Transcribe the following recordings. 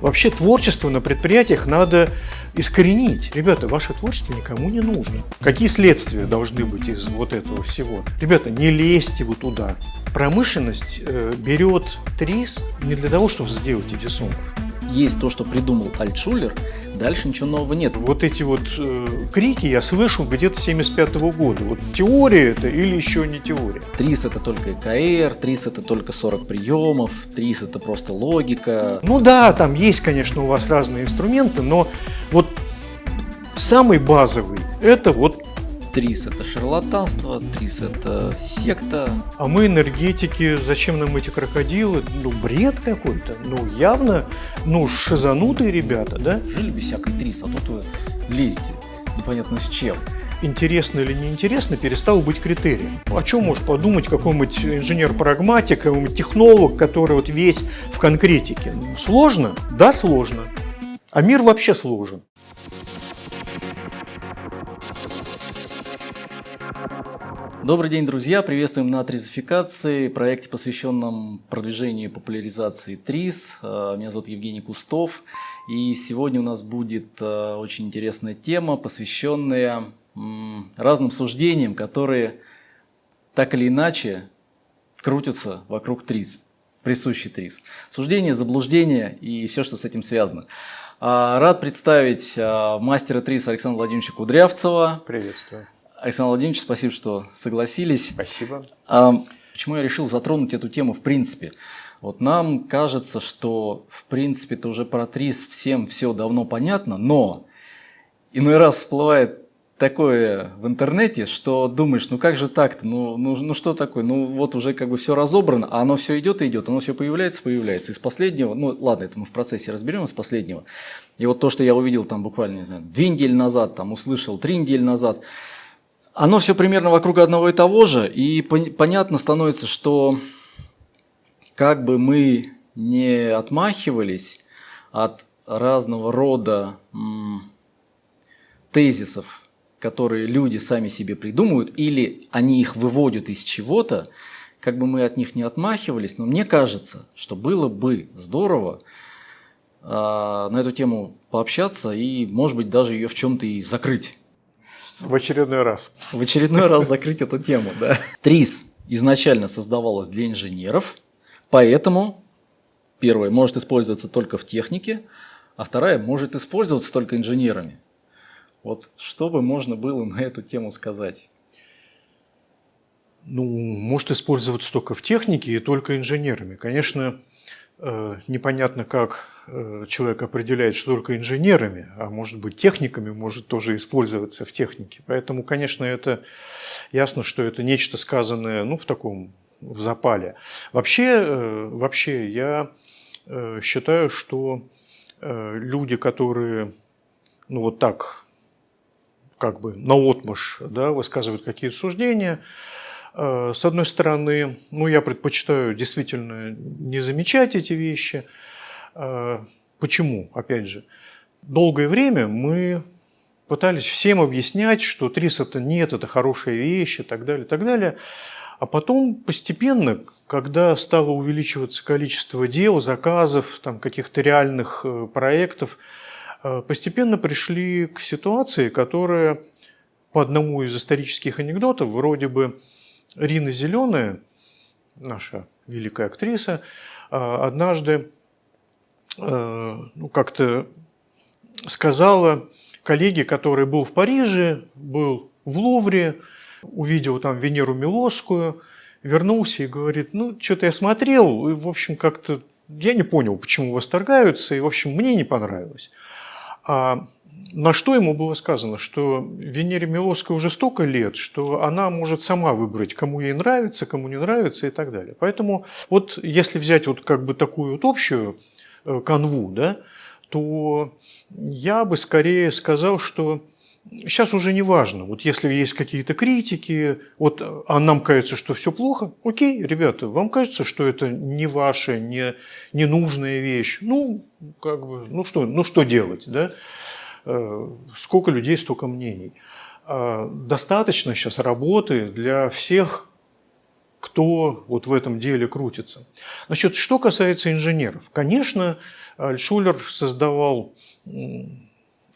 Вообще творчество на предприятиях надо искоренить. Ребята, ваше творчество никому не нужно. Какие следствия должны быть из вот этого всего? Ребята, не лезьте вы туда. Промышленность э, берет трис не для того, чтобы сделать эдисонов. Есть то, что придумал Альтшулер, дальше ничего нового нет. Вот эти вот э, крики я слышу где-то 75 года. Вот теория это или еще не теория? ТРИС это только ЭКР, ТРИС это только 40 приемов, ТРИС это просто логика. Ну да, там есть, конечно, у вас разные инструменты, но вот самый базовый это вот ТРИС это шарлатанство, ТРИС это секта. А мы энергетики, зачем нам эти крокодилы? Ну, бред какой-то. Ну, явно, ну, шизанутые ребята, да? Жили бы всякой ТРИС, а тут вы лезете непонятно с чем. Интересно или неинтересно перестал быть критерием. О чем может подумать какой-нибудь инженер-прагматик, какой-нибудь технолог, который вот весь в конкретике? Сложно? Да, сложно. А мир вообще сложен. Добрый день, друзья! Приветствуем на Тризификации, проекте, посвященном продвижению и популяризации ТРИС. Э, меня зовут Евгений Кустов, и сегодня у нас будет э, очень интересная тема, посвященная разным суждениям, которые так или иначе крутятся вокруг ТРИС, присущий ТРИС. Суждения, заблуждения и все, что с этим связано. А, рад представить э, мастера ТРИС Александра Владимировича Кудрявцева. Приветствую. Александр Владимирович, спасибо, что согласились. Спасибо. А, почему я решил затронуть эту тему в принципе? Вот нам кажется, что в принципе это уже про ТРИС всем все давно понятно, но иной раз всплывает такое в интернете, что думаешь, ну как же так-то, ну, ну, ну что такое, ну вот уже как бы все разобрано, а оно все идет и идет, оно все появляется, появляется. Из последнего, ну ладно, это мы в процессе разберем из последнего. И вот то, что я увидел там буквально, не знаю, две недели назад, там услышал три недели назад, оно все примерно вокруг одного и того же, и понятно становится, что как бы мы не отмахивались от разного рода тезисов, которые люди сами себе придумывают, или они их выводят из чего-то, как бы мы от них не отмахивались, но мне кажется, что было бы здорово э, на эту тему пообщаться и, может быть, даже ее в чем-то и закрыть. В очередной раз. В очередной раз закрыть эту тему, да. ТРИС изначально создавалась для инженеров, поэтому первая может использоваться только в технике, а вторая может использоваться только инженерами. Вот что бы можно было на эту тему сказать? Ну, может использоваться только в технике и только инженерами. Конечно, непонятно, как э, человек определяет, что только инженерами, а может быть техниками может тоже использоваться в технике. Поэтому, конечно, это ясно, что это нечто сказанное ну, в таком в запале. Вообще, э, вообще я считаю, что люди, которые ну, вот так как бы наотмашь да, высказывают какие-то суждения, Э, с одной стороны, ну, я предпочитаю действительно не замечать эти вещи. Э, почему? Опять же, долгое время мы пытались всем объяснять, что трис это нет, это хорошая вещь и так далее, и так далее. А потом постепенно, когда стало увеличиваться количество дел, заказов, там, каких-то реальных э, проектов, постепенно пришли к ситуации, которая по одному из исторических анекдотов вроде бы Рина Зеленая, наша великая актриса, а, однажды а, ну, как-то сказала коллеге, который был в Париже, был в Лувре, увидел там Венеру Милосскую, вернулся и говорит, ну, что-то я смотрел, и, в общем, как-то я не понял, почему восторгаются, и, в общем, мне не понравилось. А на что ему было сказано, что Венере Милоской уже столько лет, что она может сама выбрать, кому ей нравится, кому не нравится и так далее. Поэтому вот если взять вот как бы такую вот общую э, канву, да, то я бы скорее сказал, что сейчас уже не важно. Вот если есть какие-то критики, вот, а нам кажется, что все плохо, окей, ребята, вам кажется, что это не ваша, не ненужная вещь, ну, как бы, ну что, ну что делать, да? Э, сколько людей, столько мнений. А, достаточно сейчас работы для всех, кто вот в этом деле крутится. Значит, что касается инженеров. Конечно, Альшулер создавал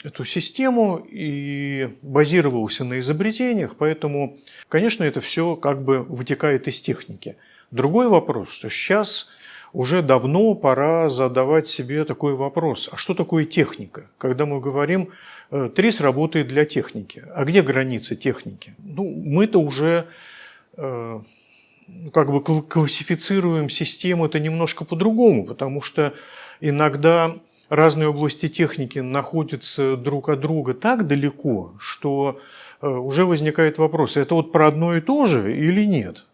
эту систему и базировался на изобретениях, поэтому, конечно, это все как бы вытекает из техники. Другой вопрос, что сейчас уже давно пора задавать себе такой вопрос, а что такое техника? Когда мы говорим, э, ТРИС работает для техники, а где границы техники? Ну, мы-то уже э, как бы классифицируем систему это немножко по-другому, потому что иногда разные области техники находятся друг от друга так далеко, что э, уже возникает вопрос, это вот про одно и то же или нет?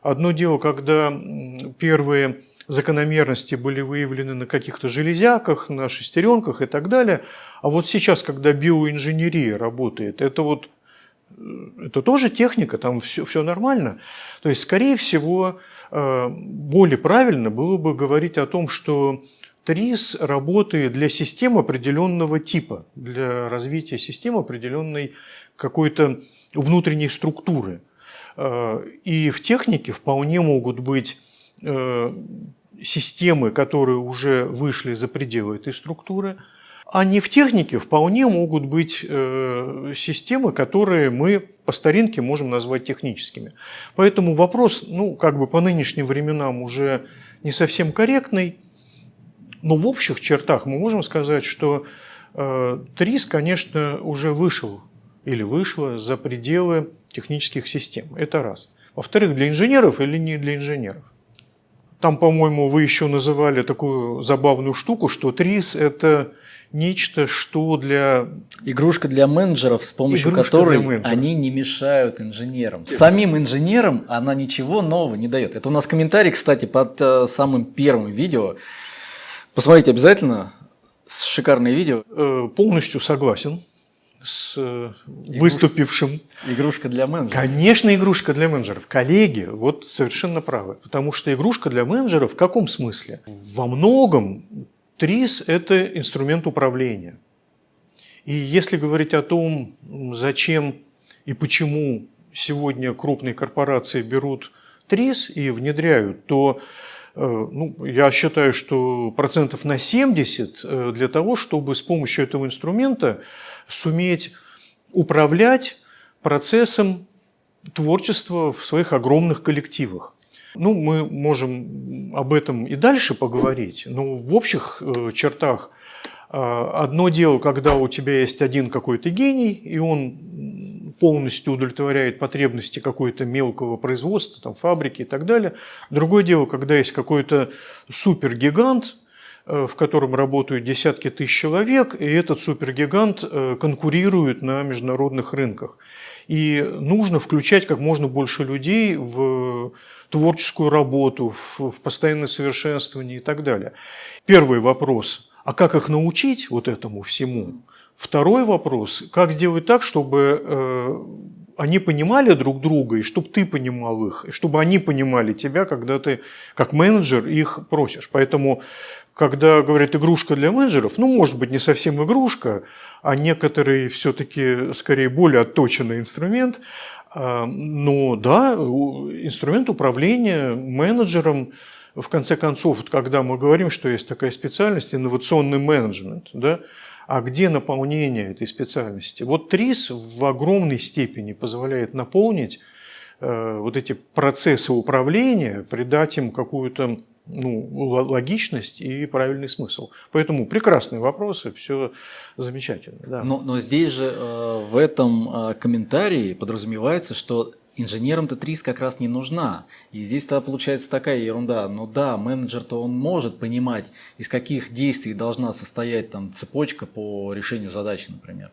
Одно дело, когда первые закономерности были выявлены на каких-то железяках, на шестеренках и так далее. А вот сейчас, когда биоинженерия работает, это вот э, это тоже техника, там все, все нормально. То есть, скорее всего, э, более правильно было бы говорить о том, что ТРИС работает для систем определенного типа, для развития системы определенной какой-то внутренней структуры. Э, и в технике вполне могут быть системы, которые уже вышли за пределы этой структуры, а не в технике вполне могут быть э, системы, которые мы по старинке можем назвать техническими. Поэтому вопрос, ну, как бы по нынешним временам уже не совсем корректный, но в общих чертах мы можем сказать, что э, ТРИС, конечно, уже вышел или вышла за пределы технических систем. Это раз. Во-вторых, для инженеров или не для инженеров. Там, по-моему, вы еще называли такую забавную штуку, что ТРИС – это нечто, что для... Игрушка для менеджеров, с помощью Игрушка которой они не мешают инженерам. Самим инженерам она ничего нового не дает. Это у нас комментарий, кстати, под э, самым первым видео Посмотрите обязательно, шикарное видео. Э, полностью согласен с э, выступившим. Игрушка для менеджеров. Конечно, игрушка для менеджеров. Коллеги, вот совершенно правы. Потому что игрушка для менеджеров в каком смысле? Во многом ТРИС – это инструмент управления. И если говорить о том, зачем и почему сегодня крупные корпорации берут ТРИС и внедряют, то Э, ну, я считаю, что процентов на 70 э, для того, чтобы с помощью этого инструмента суметь управлять процессом творчества в своих огромных коллективах. Ну, мы можем об этом и дальше поговорить, но в общих э, чертах одно дело, когда у тебя есть один какой-то гений, и он полностью удовлетворяет потребности какой-то мелкого производства, там, фабрики и так далее. Другое дело, когда есть какой-то супергигант, э, в котором работают десятки тысяч человек, и этот супергигант э, конкурирует на международных рынках. И нужно включать как можно больше людей в творческую работу, в постоянное совершенствование и так далее. Первый вопрос, а как их научить вот этому всему? Второй вопрос, как сделать так, чтобы э, они понимали друг друга, и чтобы ты понимал их, и чтобы они понимали тебя, когда ты как менеджер их просишь. Поэтому, когда говорят игрушка для менеджеров, ну, может быть, не совсем игрушка, а некоторый все-таки скорее более отточенный инструмент, э, но да, инструмент управления менеджером, в конце концов, когда мы говорим, что есть такая специальность, инновационный менеджмент, да, а где наполнение этой специальности? Вот ТРИС в огромной степени позволяет наполнить э, вот эти процессы управления, придать им какую-то ну, логичность и правильный смысл. Поэтому прекрасные вопросы, все замечательно. Да. Но, но здесь же э, в этом э, комментарии подразумевается, что инженерам-то ТРИС как раз не нужна. И здесь-то получается такая ерунда. Ну да, менеджер-то он может понимать, из каких действий должна состоять там цепочка по решению задачи, например.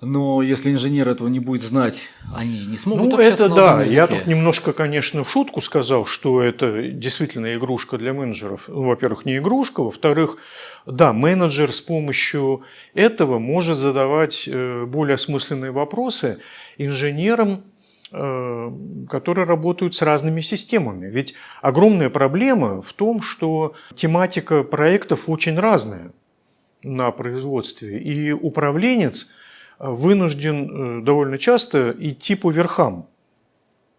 Но если инженер этого не будет знать, они не смогут Ну, это да. Языке. Я тут немножко, конечно, в шутку сказал, что это действительно игрушка для менеджеров. Ну, во-первых, не игрушка. Во-вторых, да, менеджер с помощью этого может задавать э, более осмысленные вопросы инженерам, Э, которые работают с разными системами. Ведь огромная проблема в том, что тематика проектов очень разная на производстве, и управленец вынужден э, довольно часто идти по верхам.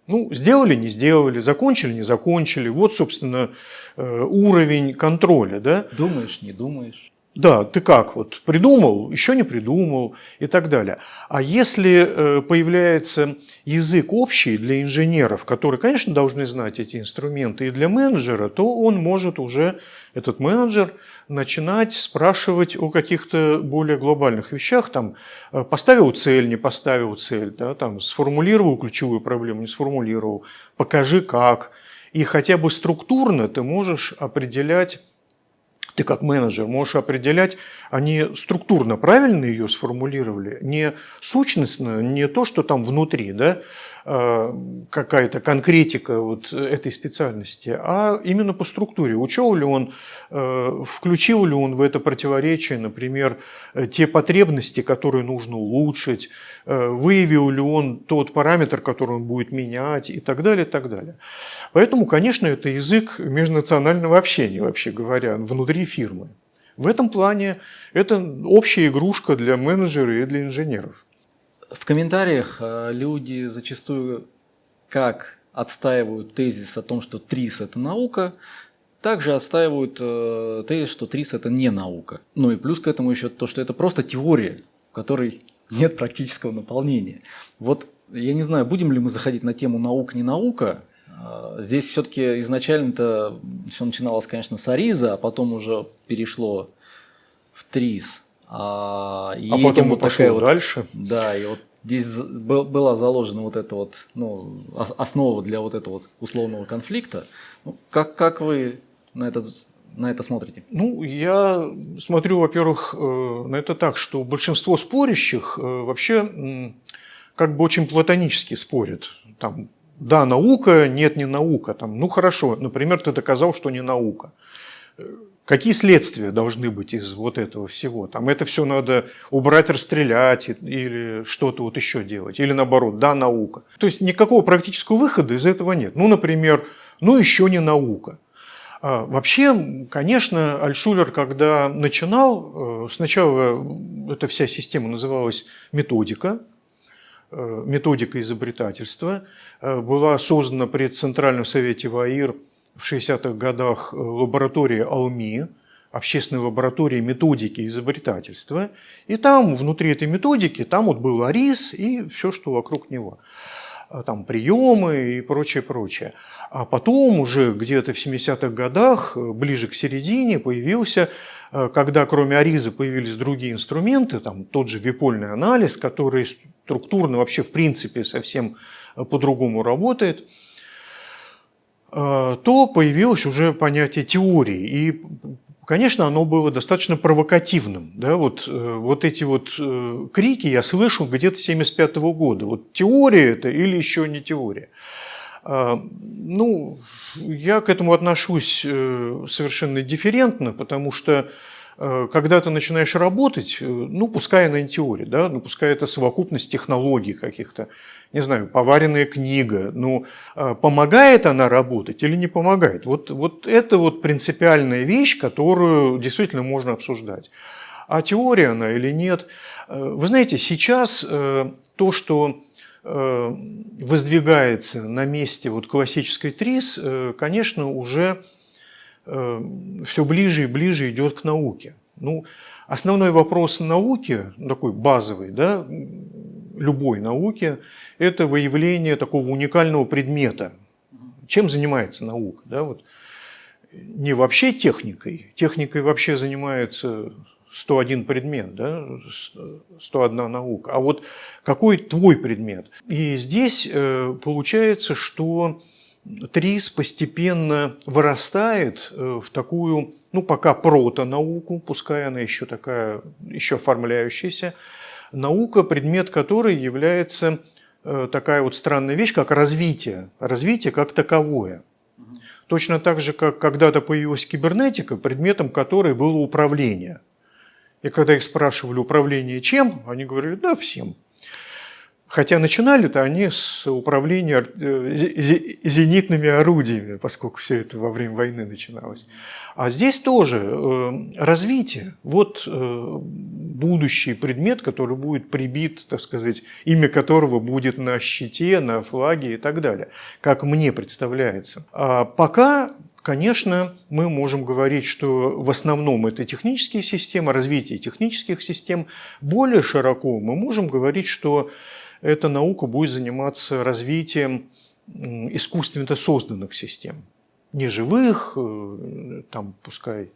Ну, сделали, не сделали, закончили, не закончили. Вот, собственно, э, уровень контроля, да? Думаешь, не думаешь. Да, ты как, вот придумал, еще не придумал и так далее. А если э, появляется язык общий для инженеров, которые, конечно, должны знать эти инструменты, и для менеджера, то он может уже, этот менеджер, начинать спрашивать о каких-то более глобальных вещах, там, э, поставил цель, не поставил цель, да, там, сформулировал ключевую проблему, не сформулировал, покажи как. И хотя бы структурно ты можешь определять ты как менеджер можешь определять, они структурно правильно ее сформулировали, не сущностно, не то, что там внутри, да, какая-то конкретика вот этой специальности, а именно по структуре. Учел ли он, э, включил ли он в это противоречие, например, э, те потребности, которые нужно улучшить, выявил ли он тот параметр, который он будет менять и так далее, и так далее. Поэтому, конечно, это язык межнационального общения, вообще говоря, внутри фирмы. В этом плане это общая игрушка для менеджеров и для инженеров. В комментариях э, люди зачастую как отстаивают тезис о том, что ТРИС – это наука, также отстаивают э, тезис, что ТРИС – это не наука. Ну и плюс к этому еще то, что это просто теория, в которой нет практического наполнения. Вот я не знаю, будем ли мы заходить на тему наука-не наука. Э, здесь все-таки изначально-то все начиналось, конечно, с Ариза, а потом уже перешло в ТРИС. А, и а потом вот такая вот, дальше. Да, и вот здесь была заложена вот эта вот ну, основа для вот этого вот условного конфликта. Ну, как, как вы на это, на это смотрите? Ну, я смотрю, во-первых, э, на это так, что большинство спорящих э, вообще как бы очень платонически спорят. Там, да, наука, нет, не наука. Там, ну хорошо, например, ты доказал, что не наука Какие следствия должны быть из вот этого всего? Там это все надо убрать, расстрелять или что-то вот еще делать. Или наоборот, да, наука. То есть никакого практического выхода из этого нет. Ну, например, ну еще не наука. А вообще, конечно, Альшулер, когда начинал, э, сначала эта вся система называлась методика, э, методика изобретательства, э, была создана при Центральном совете ВАИР – в 60-х годах э, лаборатория АЛМИ, общественной лаборатории методики изобретательства. И там, внутри этой методики, там вот был АРИС и все, что вокруг него. А там приемы и прочее, прочее. А потом уже где-то в 70-х годах, э, ближе к середине, появился, э, когда кроме АРИЗа появились другие инструменты, там тот же випольный анализ, который структурно вообще в принципе совсем по-другому работает – то появилось уже понятие теории. И, конечно, оно было достаточно провокативным. Да? Вот, э, вот эти вот э, крики я слышу где-то 75 -го года. Вот теория это или еще не теория. Ну, я к этому отношусь совершенно дифферентно, потому что когда ты начинаешь работать, ну, пускай она не теория, да, ну, пускай это совокупность технологий каких-то, не знаю, поваренная книга, ну, а, помогает она работать или не помогает? Вот, вот это вот принципиальная вещь, которую действительно можно обсуждать. А теория она или нет? Э, вы знаете, сейчас э, то, что э, воздвигается на месте вот классической ТРИС, конечно, уже все ближе и ближе идет к науке. Ну, основной вопрос науки, такой базовый, да, любой науки, это выявление такого уникального предмета. Чем занимается наука? Да, вот. Не вообще техникой. Техникой вообще занимается 101 предмет, да, 101 наука. А вот какой твой предмет? И здесь э, получается, что ТРИС постепенно вырастает э, в такую, ну пока протонауку, пускай она еще такая, еще оформляющаяся, наука, предмет которой является э, такая вот странная вещь, как развитие. Развитие как таковое. Точно так же, как когда-то появилась кибернетика, предметом которой было управление. И когда их спрашивали, управление чем, они говорили, да, всем. Хотя начинали-то они с управления э, зенитными орудиями, поскольку все это во время войны начиналось. А здесь тоже э, развитие. Вот будущий предмет, который будет прибит, так сказать, имя которого будет на щите, на флаге и так далее, как мне представляется. А пока Конечно, мы можем говорить, что в основном это технические системы, развитие технических систем. Более широко мы можем говорить, что эта наука будет заниматься развитием искусственно созданных систем. Не живых, э, там пускай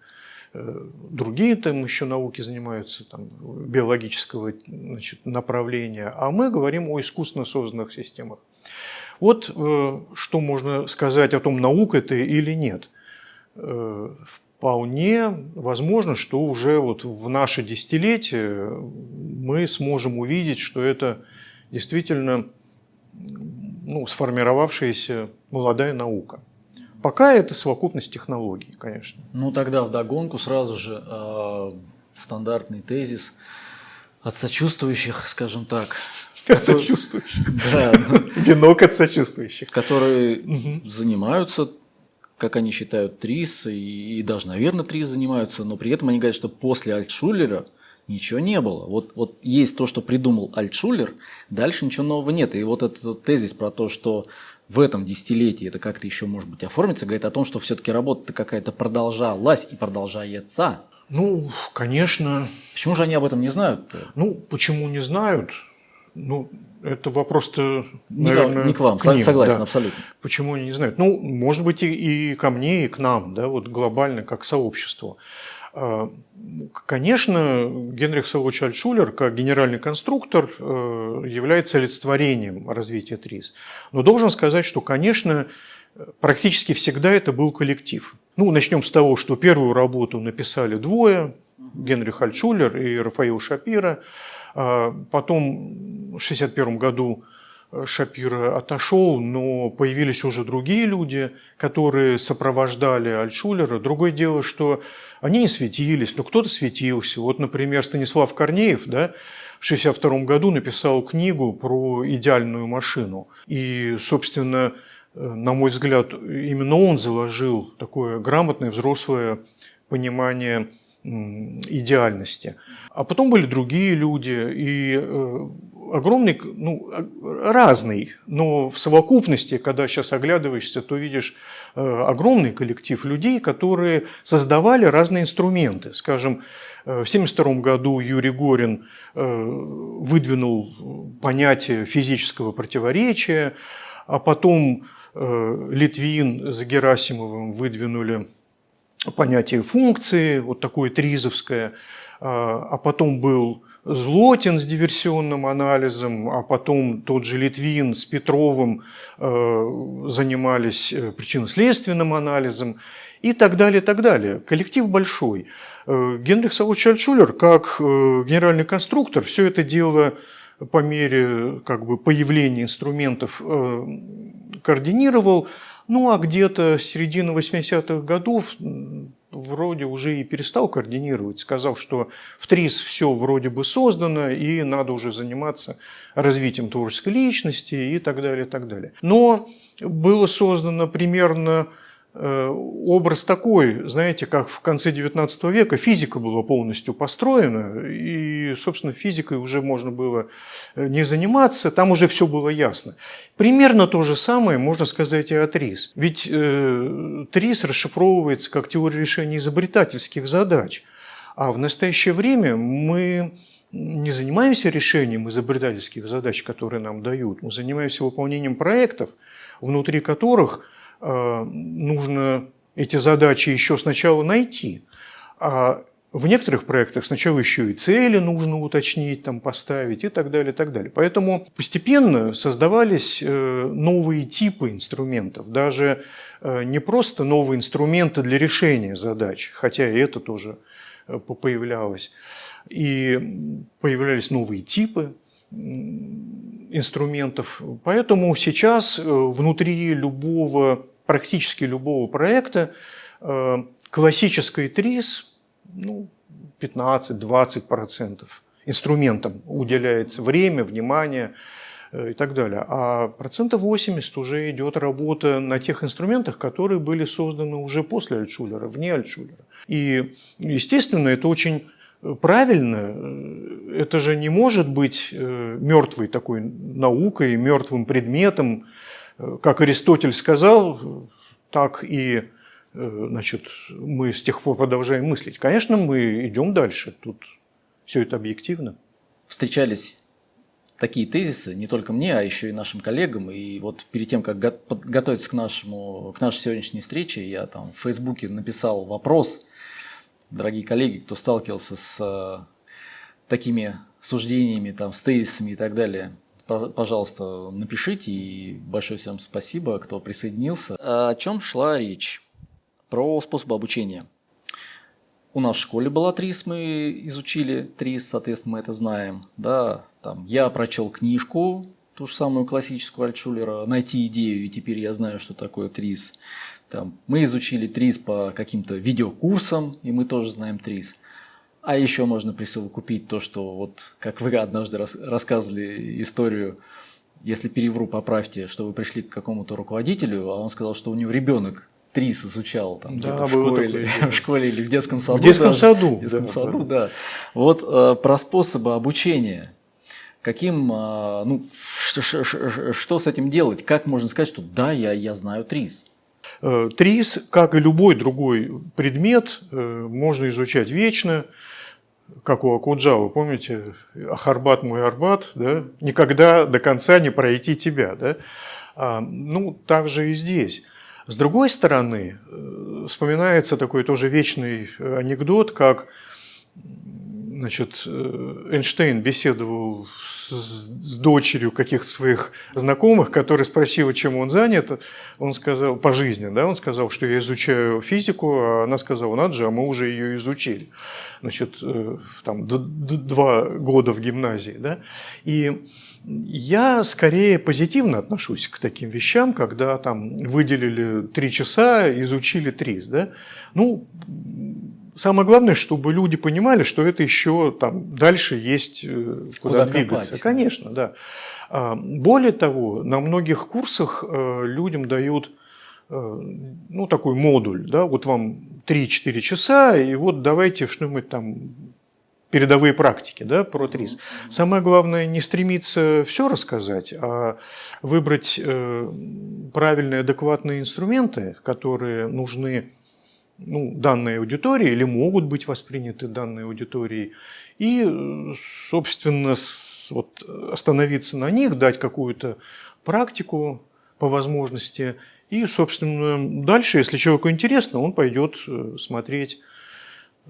э, другие там еще науки занимаются, там, биологического значит, направления, а мы говорим о искусственно созданных системах. Вот э, что можно сказать о том, наука это или нет. Вполне возможно, что уже вот в наше десятилетие мы сможем увидеть, что это действительно ну, сформировавшаяся молодая наука. Пока это совокупность технологий, конечно. Ну тогда в догонку сразу же э, стандартный тезис от сочувствующих, скажем так. От сочувствующих. Да. Венок от сочувствующих. Которые занимаются, как они считают, ТРИС, и, и даже, наверное, ТРИС занимаются, но при этом они говорят, что после Альтшулера – Ничего не было. Вот, вот есть то, что придумал Альтшулер, дальше ничего нового нет. И вот этот тезис про то, что в этом десятилетии это как-то еще, может быть, оформится, говорит о том, что все-таки работа какая-то продолжалась и продолжается. Ну, конечно. Почему же они об этом не знают? -то? Ну, почему не знают? Ну, это вопрос-то, наверное, не к вам, к ним, согласен, да. абсолютно. Почему они не знают? Ну, может быть, и, и ко мне, и к нам, да, вот глобально, как сообществу. А, конечно, Генрих Савович Альтшулер, как генеральный конструктор, э, является олицетворением развития ТРИС. Но должен сказать, что, конечно, практически всегда это был коллектив. Ну, начнем с того, что первую работу написали двое, Генрих Альтшулер и Рафаил Шапира. А, потом в 1961 году Шапира отошел, но появились уже другие люди, которые сопровождали Альтшулера. Другое дело, что они не светились, но кто-то светился. Вот, например, Станислав Корнеев да, в 1962 году написал книгу про идеальную машину. И, собственно, на мой взгляд, именно он заложил такое грамотное взрослое понимание идеальности. А потом были другие люди, и э, огромный, ну, разный, но в совокупности, когда сейчас оглядываешься, то видишь э, огромный коллектив людей, которые создавали разные инструменты. Скажем, э, в 1972 году Юрий Горин выдвинул понятие физического противоречия, а потом Литвин с Герасимовым выдвинули понятие функции, вот такое тризовское, а потом был Злотин с диверсионным анализом, а потом тот же Литвин с Петровым э, занимались э, причинно-следственным анализом и так далее, так далее. Коллектив большой. Э, Генрих Савович Альтшулер, как генеральный конструктор, все это дело по мере как бы, появления инструментов координировал, ну а где-то с середины 80-х годов вроде уже и перестал координировать, сказал, что в ТРИС все вроде бы создано, и надо уже заниматься развитием творческой личности и так далее, и так далее. Но было создано примерно образ такой, знаете, как в конце XIX века физика была полностью построена, и, собственно, физикой уже можно было э, не заниматься, там уже все было ясно. Примерно то же самое можно сказать и о ТРИС. Ведь э, ТРИС расшифровывается как теория решения изобретательских задач, а в настоящее время мы не занимаемся решением изобретательских задач, которые нам дают, мы занимаемся выполнением проектов, внутри которых – Э, нужно эти задачи еще сначала найти, а в некоторых проектах сначала еще и цели нужно уточнить, там, поставить и так далее, и так далее. Поэтому постепенно создавались э, новые типы инструментов, даже э, не просто новые инструменты для решения задач, хотя и это тоже появлялось, и появлялись новые типы инструментов. Поэтому сейчас внутри любого практически любого проекта э, классической ТРИС ну, 15-20% инструментам уделяется время, внимание э, и так далее. А процентов 80 уже идет работа на тех инструментах, которые были созданы уже после Альтшулера, вне Альтшулера. И, естественно, это очень правильно, это же не может быть мертвой такой наукой, мертвым предметом. Как Аристотель сказал, так и значит, мы с тех пор продолжаем мыслить. Конечно, мы идем дальше. Тут все это объективно. Встречались такие тезисы не только мне, а еще и нашим коллегам. И вот перед тем, как готовиться к, нашему, к нашей сегодняшней встрече, я там в Фейсбуке написал вопрос, дорогие коллеги, кто сталкивался с э, такими суждениями, там, с тезисами и так далее, пожалуйста, напишите. И большое всем спасибо, кто присоединился. О чем шла речь? Про способ обучения. У нас в школе была ТРИС, мы изучили ТРИС, соответственно, мы это знаем. Да, там, я прочел книжку, ту же самую классическую Альтшулера, «Найти идею», и теперь я знаю, что такое ТРИС. Там, мы изучили ТРИС по каким-то видеокурсам, и мы тоже знаем ТРИС. А еще можно присовокупить то, что вот как вы однажды рас рассказывали историю, если перевру, поправьте, что вы пришли к какому-то руководителю, а он сказал, что у него ребенок ТРИС изучал там, да, в, школе, в школе или в детском саду. В детском даже, саду. В детском да, саду, да. да. Вот э, про способы обучения. Каким, э, ну, что с этим делать? Как можно сказать, что да, я, я знаю ТРИС? Э, ТРИС, как и любой другой предмет, э, можно изучать вечно, как у Акуджавы, помните, Ахарбат мой Арбат, да? никогда до конца не пройти тебя. Да? А, ну, так же и здесь. С другой стороны, э, вспоминается такой тоже вечный анекдот, как значит, э, Эйнштейн беседовал с, с дочерью каких-то своих знакомых, которая спросила, чем он занят. Он сказал, по жизни, да, он сказал, что я изучаю физику, а она сказала, надо же, а мы уже ее изучили. Значит, там, два года в гимназии, да. И я скорее позитивно отношусь к таким вещам, когда там выделили три часа, изучили ТРИС. Да? Ну, самое главное, чтобы люди понимали, что это еще там дальше есть э, куда, куда двигаться. Копать. Конечно, да. А, более того, на многих курсах э, людям дают э, ну, такой модуль, да, вот вам 3-4 часа, и вот давайте что-нибудь там передовые практики да, про ТРИС. Самое главное не стремиться все рассказать, а выбрать правильные, адекватные инструменты, которые нужны ну, данной аудитории или могут быть восприняты данной аудиторией, и, собственно, вот, остановиться на них, дать какую-то практику по возможности, и, собственно, дальше, если человеку интересно, он пойдет э, смотреть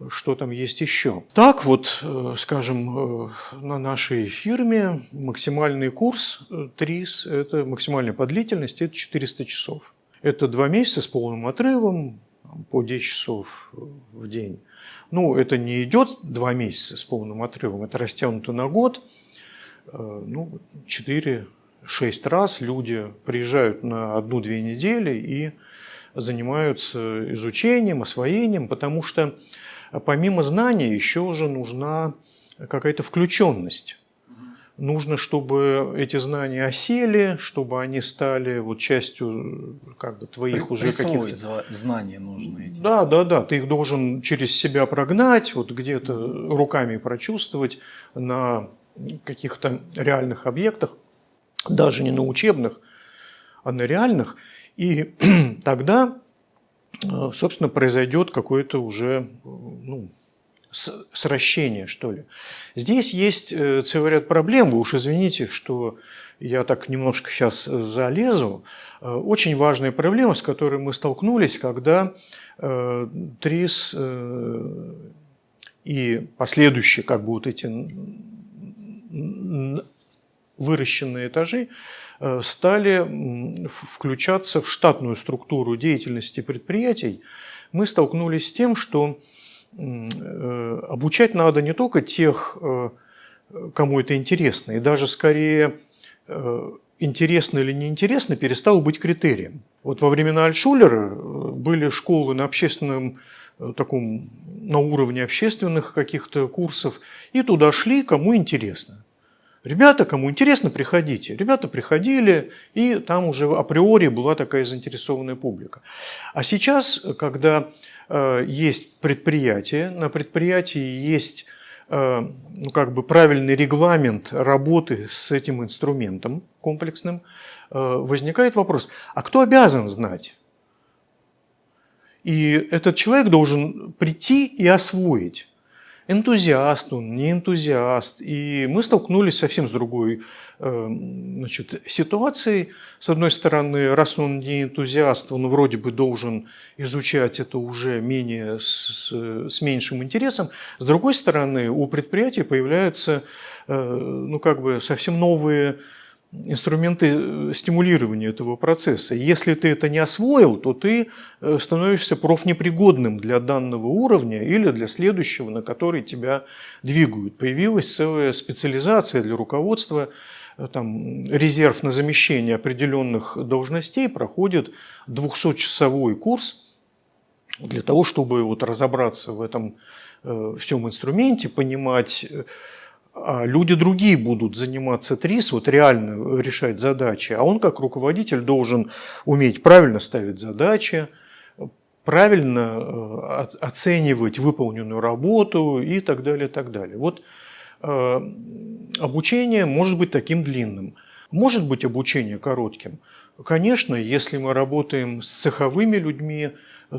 что там есть еще. Так вот, э, скажем, э, на нашей фирме максимальный курс ТРИС, это максимальная по длительности, это 400 часов. Это два месяца с полным отрывом, по 10 часов в день. Ну, это не идет два месяца с полным отрывом, это растянуто на год. Ну, 4-6 раз люди приезжают на одну-две недели и занимаются изучением, освоением, потому что а помимо знания еще же нужна какая-то включенность. Нужно, чтобы эти знания осели, чтобы они стали вот частью как бы твоих уже каких-то... знания нужны. Эти. Да, да, да. Ты их должен через себя прогнать, вот где-то руками прочувствовать на каких-то реальных объектах, даже не на учебных, а на реальных. И тогда Э, собственно, произойдет какое-то уже ну, сращение, что ли. Здесь есть э, целый ряд проблем, вы уж извините, что я так немножко сейчас залезу. Э, очень важная проблема, с которой мы столкнулись, когда ТРИС и последующие как бы вот эти выращенные этажи Э, стали включаться в штатную структуру деятельности предприятий, мы столкнулись с тем, что э, обучать надо не только тех, э, кому это интересно, и даже скорее интересно или неинтересно перестало быть критерием. Вот во времена Альтшулера были школы на общественном таком на уровне общественных каких-то курсов, и туда шли, кому интересно. Ребята, кому интересно, приходите. Ребята приходили, и там уже априори была такая заинтересованная публика. А сейчас, когда э, есть предприятие, на предприятии есть э, ну, как бы правильный регламент работы с этим инструментом комплексным, э, возникает вопрос, а кто обязан знать? И этот человек должен прийти и освоить энтузиаст он, не энтузиаст. И мы столкнулись совсем с другой э, значит, ситуацией. С одной стороны, раз он не энтузиаст, он вроде бы должен изучать это уже менее с, с меньшим интересом. С другой стороны, у предприятий появляются э, ну, как бы совсем новые инструменты э, стимулирования этого процесса. Если ты это не освоил, то ты э, становишься профнепригодным для данного уровня или для следующего, на который тебя двигают. Появилась целая специализация для руководства, там, резерв на замещение определенных должностей проходит 200-часовой курс для того, чтобы вот разобраться в этом всем инструменте, понимать, а люди другие будут заниматься ТРИС, вот реально решать задачи, а он как руководитель должен уметь правильно ставить задачи, правильно э, оценивать выполненную работу и так далее, так далее. Вот э, обучение может быть таким длинным, может быть обучение коротким. Конечно, если мы работаем с цеховыми людьми,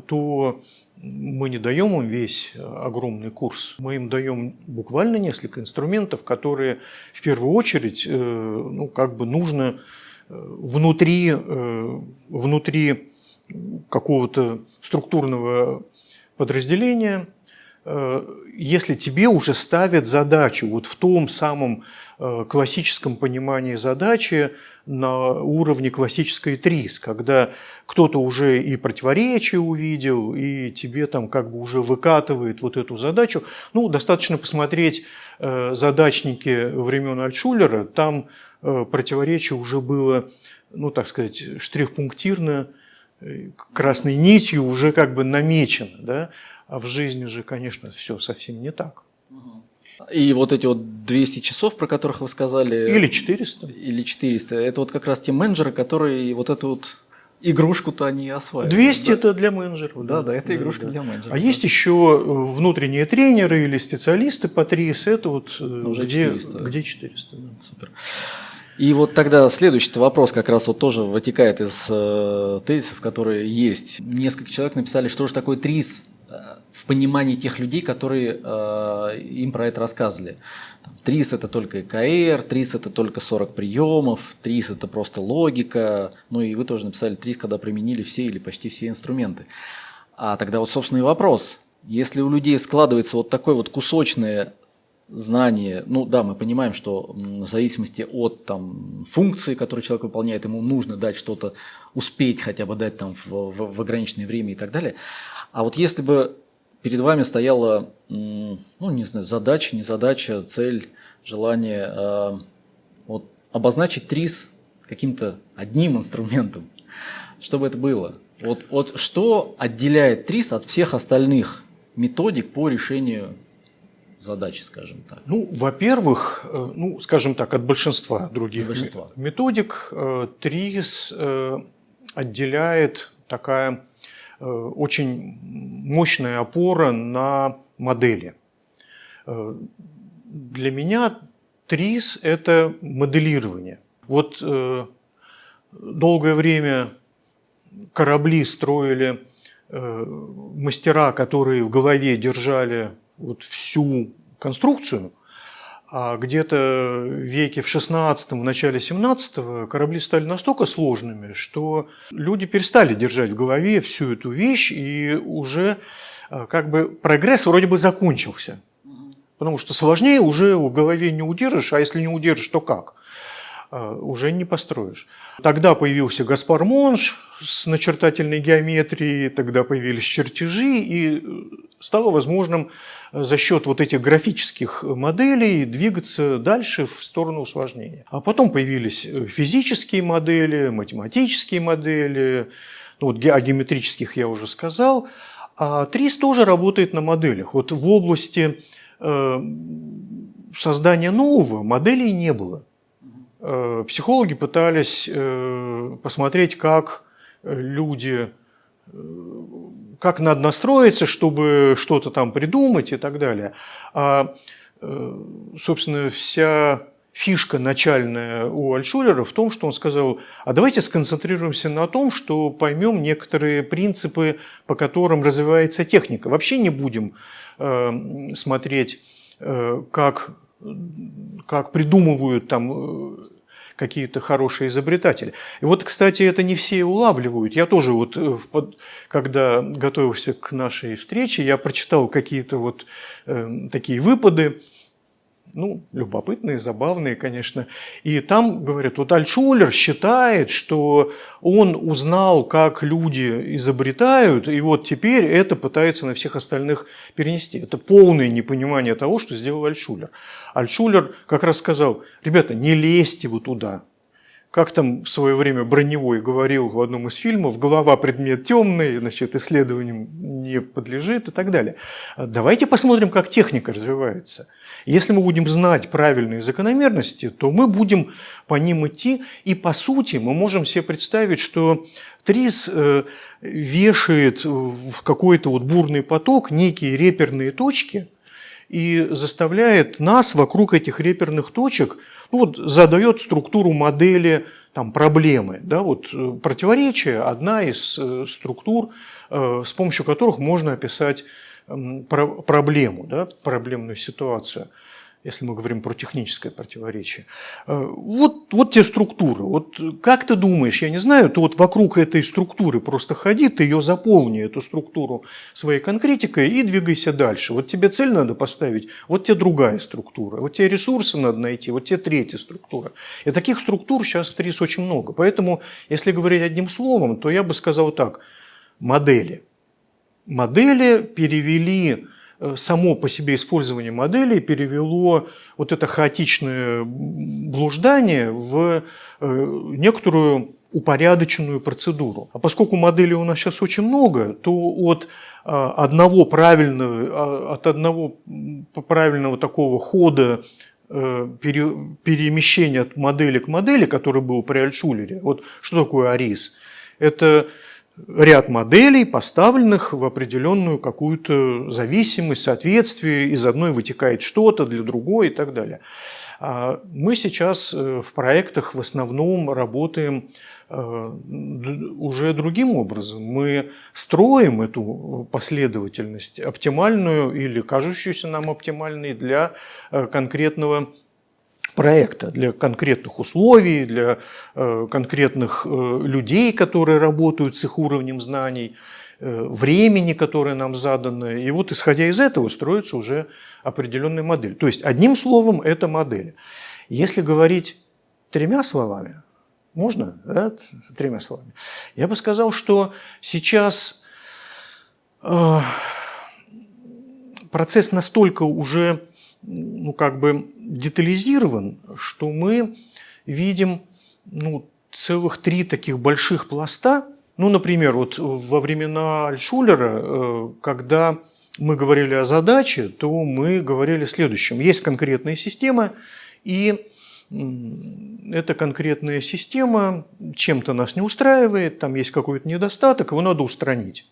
то мы не даем им весь э, огромный курс, мы им даем буквально несколько инструментов, которые в первую очередь э, ну, как бы нужно э, внутри, внутри какого-то структурного подразделения. Э, если тебе уже ставят задачу вот в том самом э, классическом понимании задачи на уровне классической ТРИС, когда кто-то уже и противоречие увидел, и тебе там как бы уже выкатывает вот эту задачу. Ну, достаточно посмотреть э, задачники времен Альтшулера, там противоречие уже было, ну, так сказать, штрих-пунктирно, красной нитью уже как бы намечено, да? А в жизни же, конечно, все совсем не так. И вот эти вот 200 часов, про которых вы сказали... Или 400. Или 400. Это вот как раз те менеджеры, которые вот эту вот игрушку-то они осваивают. 200 да? это для менеджеров. Да, да, это игрушка да. для менеджеров. А да. есть еще внутренние тренеры или специалисты по ТРИС, это вот э, Уже где 400. Где 400 да. Супер. И вот тогда следующий вопрос как раз вот тоже вытекает из э, тезисов, которые есть. Несколько человек написали, что же такое ТРИС, Э, в понимании тех людей, которые э, им про это рассказывали. Там, ТРИС это только ЭКР, ТРИС это только 40 приемов, ТРИС это просто логика. Ну и вы тоже написали ТРИС, когда применили все или почти все инструменты. А тогда вот собственный вопрос. Если у людей складывается вот такое вот кусочное знание, ну да, мы понимаем, что в зависимости от там, функции, которую человек выполняет, ему нужно дать что-то, успеть хотя бы дать там в, в, в ограниченное время и так далее. А вот если бы перед вами стояла, ну не знаю, задача, не задача, цель, желание э, вот, обозначить ТРИС каким-то одним инструментом, что бы это было? Вот, вот что отделяет ТРИС от всех остальных методик по решению задачи, скажем так? Ну, во-первых, э, ну, скажем так, от большинства других большинства. методик э, ТРИС отделяет такая Э, очень мощная опора на модели. Э, для меня ТРИС – это моделирование. Вот э, долгое время корабли строили мастера, которые в голове держали вот всю конструкцию – а где-то веке в 16 в начале 17 корабли стали настолько сложными, что люди перестали держать в голове всю эту вещь, и уже э, как бы прогресс вроде бы закончился. Потому что сложнее уже в голове не удержишь, а если не удержишь, то как? Э, уже не построишь. Тогда появился Гаспар Монш с начертательной геометрией, тогда появились чертежи, и стало возможным за счет вот этих графических моделей двигаться дальше в сторону усложнения. А потом появились физические модели, математические модели, ну вот о геометрических я уже сказал, а ТРИС тоже работает на моделях. Вот в области э, создания нового моделей не было. Э, психологи пытались э, посмотреть, как люди, э, как надо настроиться, чтобы что-то там придумать и так далее. А собственно, вся фишка начальная у Альшулера в том, что он сказал, а давайте сконцентрируемся на том, что поймем некоторые принципы, по которым развивается техника. Вообще не будем смотреть, как, как придумывают там э, какие-то хорошие изобретатели. И вот, кстати, это не все улавливают. Я тоже вот, э, когда готовился к нашей встрече, я прочитал какие-то вот э, такие выпады, ну, любопытные, забавные, конечно. И там говорят, вот Альтшулер считает, что он узнал, как люди изобретают, и вот теперь это пытается на всех остальных перенести. Это полное непонимание того, что сделал Альтшулер. Альтшулер как раз сказал, ребята, не лезьте вы туда, как там в свое время Броневой говорил в одном из фильмов, голова предмет темный, значит, исследованиям не подлежит и так далее. Давайте посмотрим, как техника развивается. Если мы будем знать правильные закономерности, то мы будем по ним идти, и по сути мы можем себе представить, что Трис э, вешает в какой-то вот бурный поток некие реперные точки и заставляет нас вокруг этих реперных точек – вот задает структуру модели там, проблемы. Да, вот, э, противоречие – одна из э, структур, э, с помощью которых можно описать проблему, да, проблемную ситуацию если мы говорим про техническое противоречие. Э, вот, вот те структуры. Вот как ты думаешь, я не знаю, ты вот вокруг этой структуры просто ходи, ты ее заполни, эту структуру своей конкретикой и двигайся дальше. Вот тебе цель надо поставить, вот тебе другая структура, вот тебе ресурсы надо найти, вот тебе третья структура. И таких структур сейчас в ТРИС очень много. Поэтому, если говорить одним словом, то я бы сказал так. Модели. Модели перевели само по себе использование моделей перевело вот это хаотичное блуждание в э, некоторую упорядоченную процедуру. А поскольку моделей у нас сейчас очень много, то от э, одного правильного, от одного правильного такого хода перемещения от модели к модели, который был при Альтшулере, вот что такое АРИС? Это ряд моделей, поставленных в определенную какую-то зависимость, соответствие, из одной вытекает что-то для другой и так далее. А мы сейчас э, в проектах в основном работаем э, уже другим образом. Мы строим эту последовательность оптимальную или кажущуюся нам оптимальной для э, конкретного проекта, для конкретных условий, для э, конкретных э, людей, которые работают с их уровнем знаний, э, времени, которое нам задано. И вот исходя из этого строится уже определенная модель. То есть, одним словом, это модель. Если говорить тремя словами, можно, да, тремя словами, я бы сказал, что сейчас процесс настолько уже ну, как бы детализирован, что мы видим ну, целых три таких больших пласта. Ну, например, вот во времена Альшулера, э, когда мы говорили о задаче, то мы говорили о следующем. Есть конкретная система, и эта конкретная система чем-то нас не устраивает, там есть какой-то недостаток, его надо устранить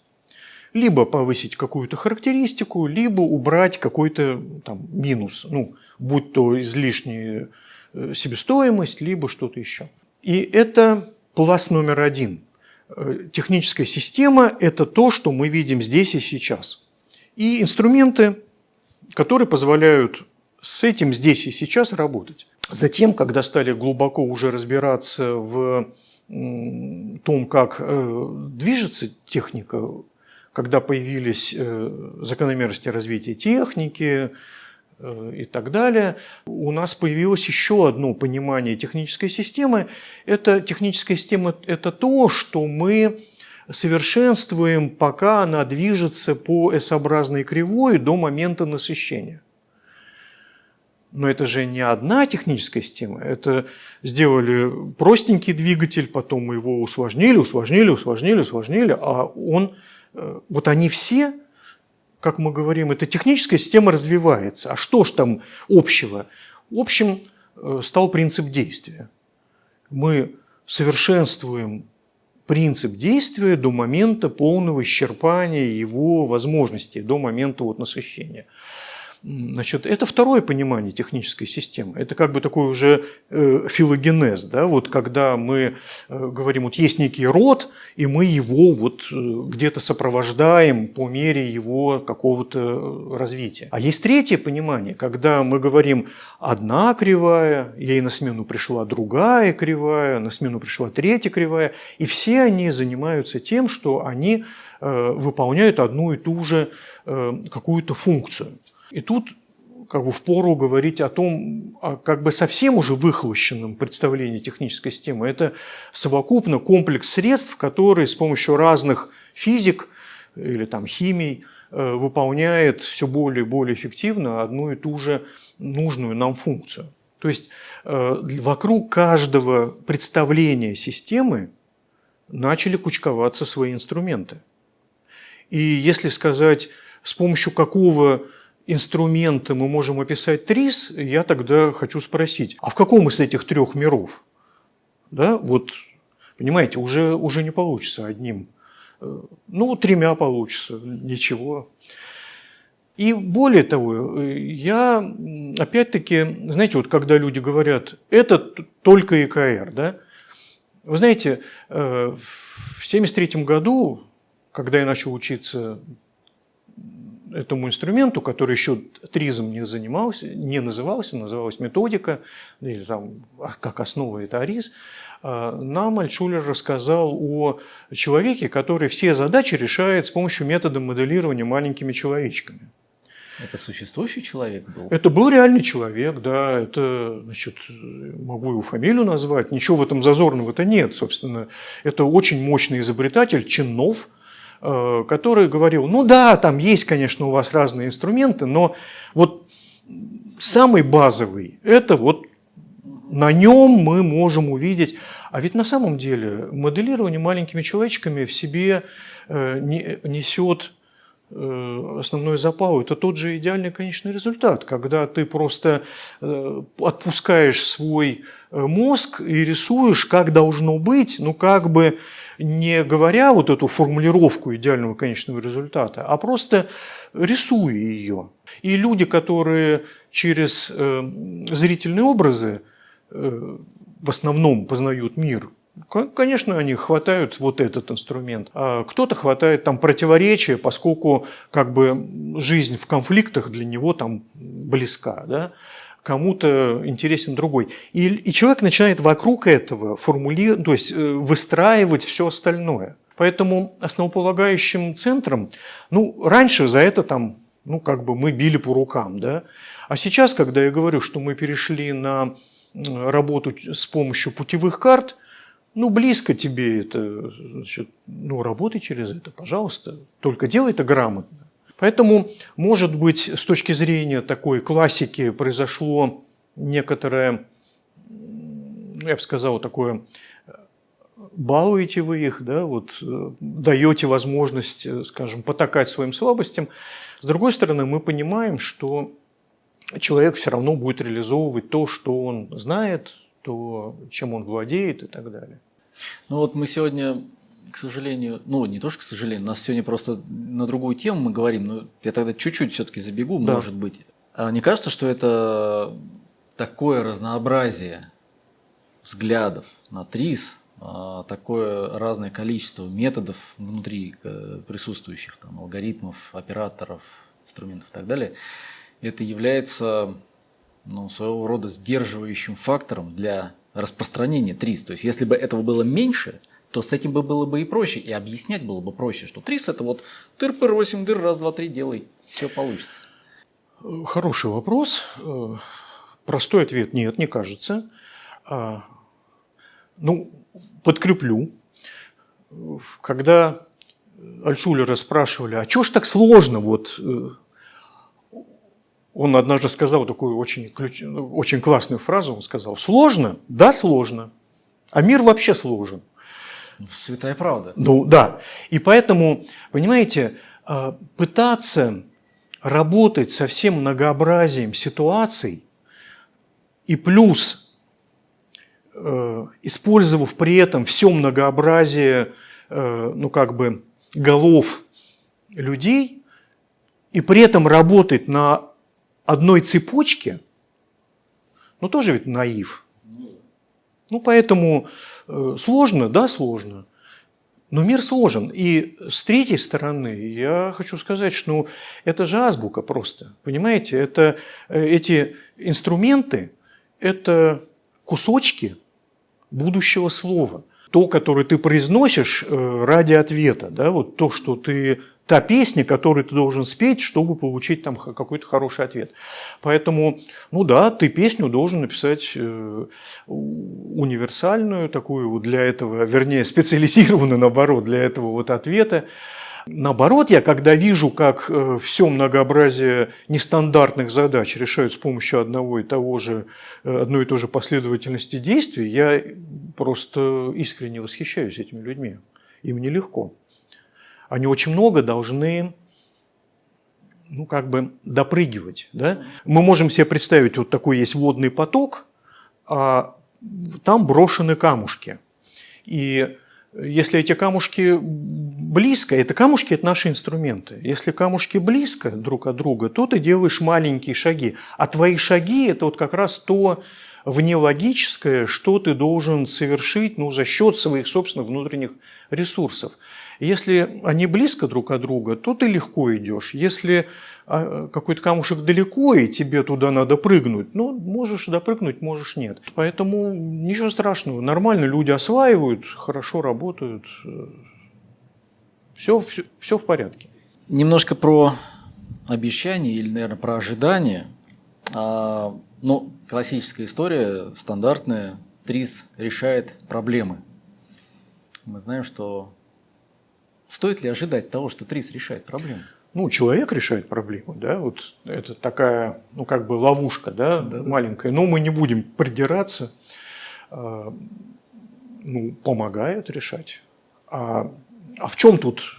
либо повысить какую-то характеристику, либо убрать какой-то там минус, ну, будь то излишняя э, себестоимость, либо что-то еще. И это пласт номер один. Э, техническая система – это то, что мы видим здесь и сейчас. И инструменты, которые позволяют с этим здесь и сейчас работать. Затем, когда стали глубоко уже разбираться в том, как э, движется техника когда появились э, закономерности развития техники э, и так далее, у нас появилось еще одно понимание технической системы. Это техническая система – это то, что мы совершенствуем, пока она движется по S-образной кривой до момента насыщения. Но это же не одна техническая система. Это сделали простенький двигатель, потом мы его усложнили, усложнили, усложнили, усложнили, а он вот они все, как мы говорим, эта техническая система развивается. А что ж там общего? Общим э, стал принцип действия. Мы совершенствуем принцип действия до момента полного исчерпания его возможностей, до момента вот насыщения. Значит, это второе понимание технической системы. Это как бы такой уже э, филогенез, да, вот когда мы э, говорим, вот есть некий род, и мы его вот э, где-то сопровождаем по мере его какого-то развития. А есть третье понимание, когда мы говорим, одна кривая, ей на смену пришла другая кривая, на смену пришла третья кривая, и все они занимаются тем, что они выполняют одну и ту же какую-то функцию. И тут как бы впору говорить о том, о как бы совсем уже выхолощенном представлении технической системы. Это совокупно комплекс средств, которые с помощью разных физик или там химий э, выполняет все более и более эффективно одну и ту же нужную нам функцию. То есть э, вокруг каждого представления системы начали кучковаться свои инструменты. И если сказать, с помощью какого инструмента мы можем описать ТРИС, я тогда хочу спросить, а в каком из этих трех миров? Да, вот, понимаете, уже, уже не получится одним. Э, ну, тремя получится, ничего. И более того, я, опять-таки, знаете, вот когда люди говорят, это только ИКР, да, вы знаете, э, в 1973 году, когда я начал учиться этому инструменту, который еще тризом не занимался, не назывался, называлась методика, или там а, как основа это АРИЗ, а, нам Альтшулер рассказал о человеке, который все задачи решает с помощью метода моделирования маленькими человечками. Это существующий человек был? Это был реальный человек, да. Это, значит, могу его фамилию назвать. Ничего в этом зазорного-то нет, собственно. Это очень мощный изобретатель Чинов – Э, который говорил, ну да, там есть, конечно, у вас разные инструменты, но вот самый базовый – это вот на нем мы можем увидеть. А ведь на самом деле моделирование маленькими человечками в себе э, несет э, основной запал. Это тот же идеальный конечный результат, когда ты просто отпускаешь свой мозг и рисуешь, как должно быть, ну как бы не говоря вот эту формулировку идеального конечного результата, а просто рисуя ее. И люди, которые через э, зрительные образы э, в основном познают мир, Конечно, они хватают вот этот инструмент. А кто-то хватает там противоречия, поскольку как бы жизнь в конфликтах для него там близка. Да? Кому-то интересен другой. И, и человек начинает вокруг этого формулировать, то есть э, выстраивать все остальное. Поэтому основополагающим центром, ну, раньше за это там, ну, как бы мы били по рукам, да. А сейчас, когда я говорю, что мы перешли на работу с помощью путевых карт, ну, близко тебе это, значит, ну, работай через это, пожалуйста. Только делай это грамотно. Поэтому, может быть, с точки зрения такой классики произошло некоторое, я бы сказал, такое балуете вы их, да, вот, э, даете возможность, э, скажем, потакать своим слабостям. С другой стороны, мы понимаем, что человек все равно будет реализовывать то, что он знает, то, чем он владеет и так далее. Ну вот мы сегодня к сожалению, ну не то, что к сожалению, у нас сегодня просто на другую тему мы говорим, но я тогда чуть-чуть все-таки забегу, да. может быть. А не кажется, что это такое разнообразие взглядов на ТРИС, а, такое разное количество методов внутри э, присутствующих, там, алгоритмов, операторов, инструментов и так далее, это является ну, своего рода сдерживающим фактором для распространения ТРИС. То есть, если бы этого было меньше, то с этим бы было бы и проще, и объяснять было бы проще, что трис это вот тыр-пыр, 8 дыр, раз, два, три, делай, все получится. Хороший вопрос. Простой ответ – нет, не кажется. А, ну, подкреплю. Когда Альшулера спрашивали, а что ж так сложно? Вот, э, он однажды сказал такую очень, ключ... очень классную фразу, он сказал, сложно? Да, сложно. А мир вообще сложен. Святая правда. Ну да. И поэтому, понимаете, а, пытаться работать со всем многообразием ситуаций и плюс э, использовав при этом все многообразие, э, ну как бы, голов людей, и при этом работать на одной цепочке, ну тоже ведь наив. Ну поэтому э, сложно, да, сложно. Но мир сложен. И с третьей стороны, я хочу сказать, что ну, это же азбука просто. Понимаете, это, э, эти инструменты – это кусочки будущего слова. То, которое ты произносишь э, ради ответа, да, вот то, что ты та песня, которую ты должен спеть, чтобы получить там какой-то хороший ответ. Поэтому, ну да, ты песню должен написать э, универсальную, такую для этого, вернее, специализированную, наоборот, для этого вот ответа. Наоборот, я когда вижу, как э, все многообразие нестандартных задач решают с помощью одного и того же, э, одной и той же последовательности действий, я просто искренне восхищаюсь этими людьми. Им нелегко. Они очень много должны ну, как бы допрыгивать. Да? Мы можем себе представить, вот такой есть водный поток, а там брошены камушки. И если эти камушки близко, это камушки – это наши инструменты. Если камушки близко друг от друга, то ты делаешь маленькие шаги. А твои шаги – это вот как раз то внелогическое, что ты должен совершить ну, за счет своих собственных внутренних ресурсов. Если они близко друг от друга, то ты легко идешь. Если а, какой-то камушек далеко, и тебе туда надо прыгнуть, ну, можешь допрыгнуть, можешь нет. Поэтому ничего страшного. Нормально люди осваивают, хорошо работают. Все, все, все в порядке. Немножко про обещания или, наверное, про ожидания. А, ну, классическая история, стандартная. ТРИС решает проблемы. Мы знаем, что Стоит ли ожидать того, что ТРИС решает проблему? Ну, человек решает проблему, да, вот это такая, ну, как бы ловушка, да, да маленькая, но мы не будем придираться, а, ну, помогает решать. А, а в чем тут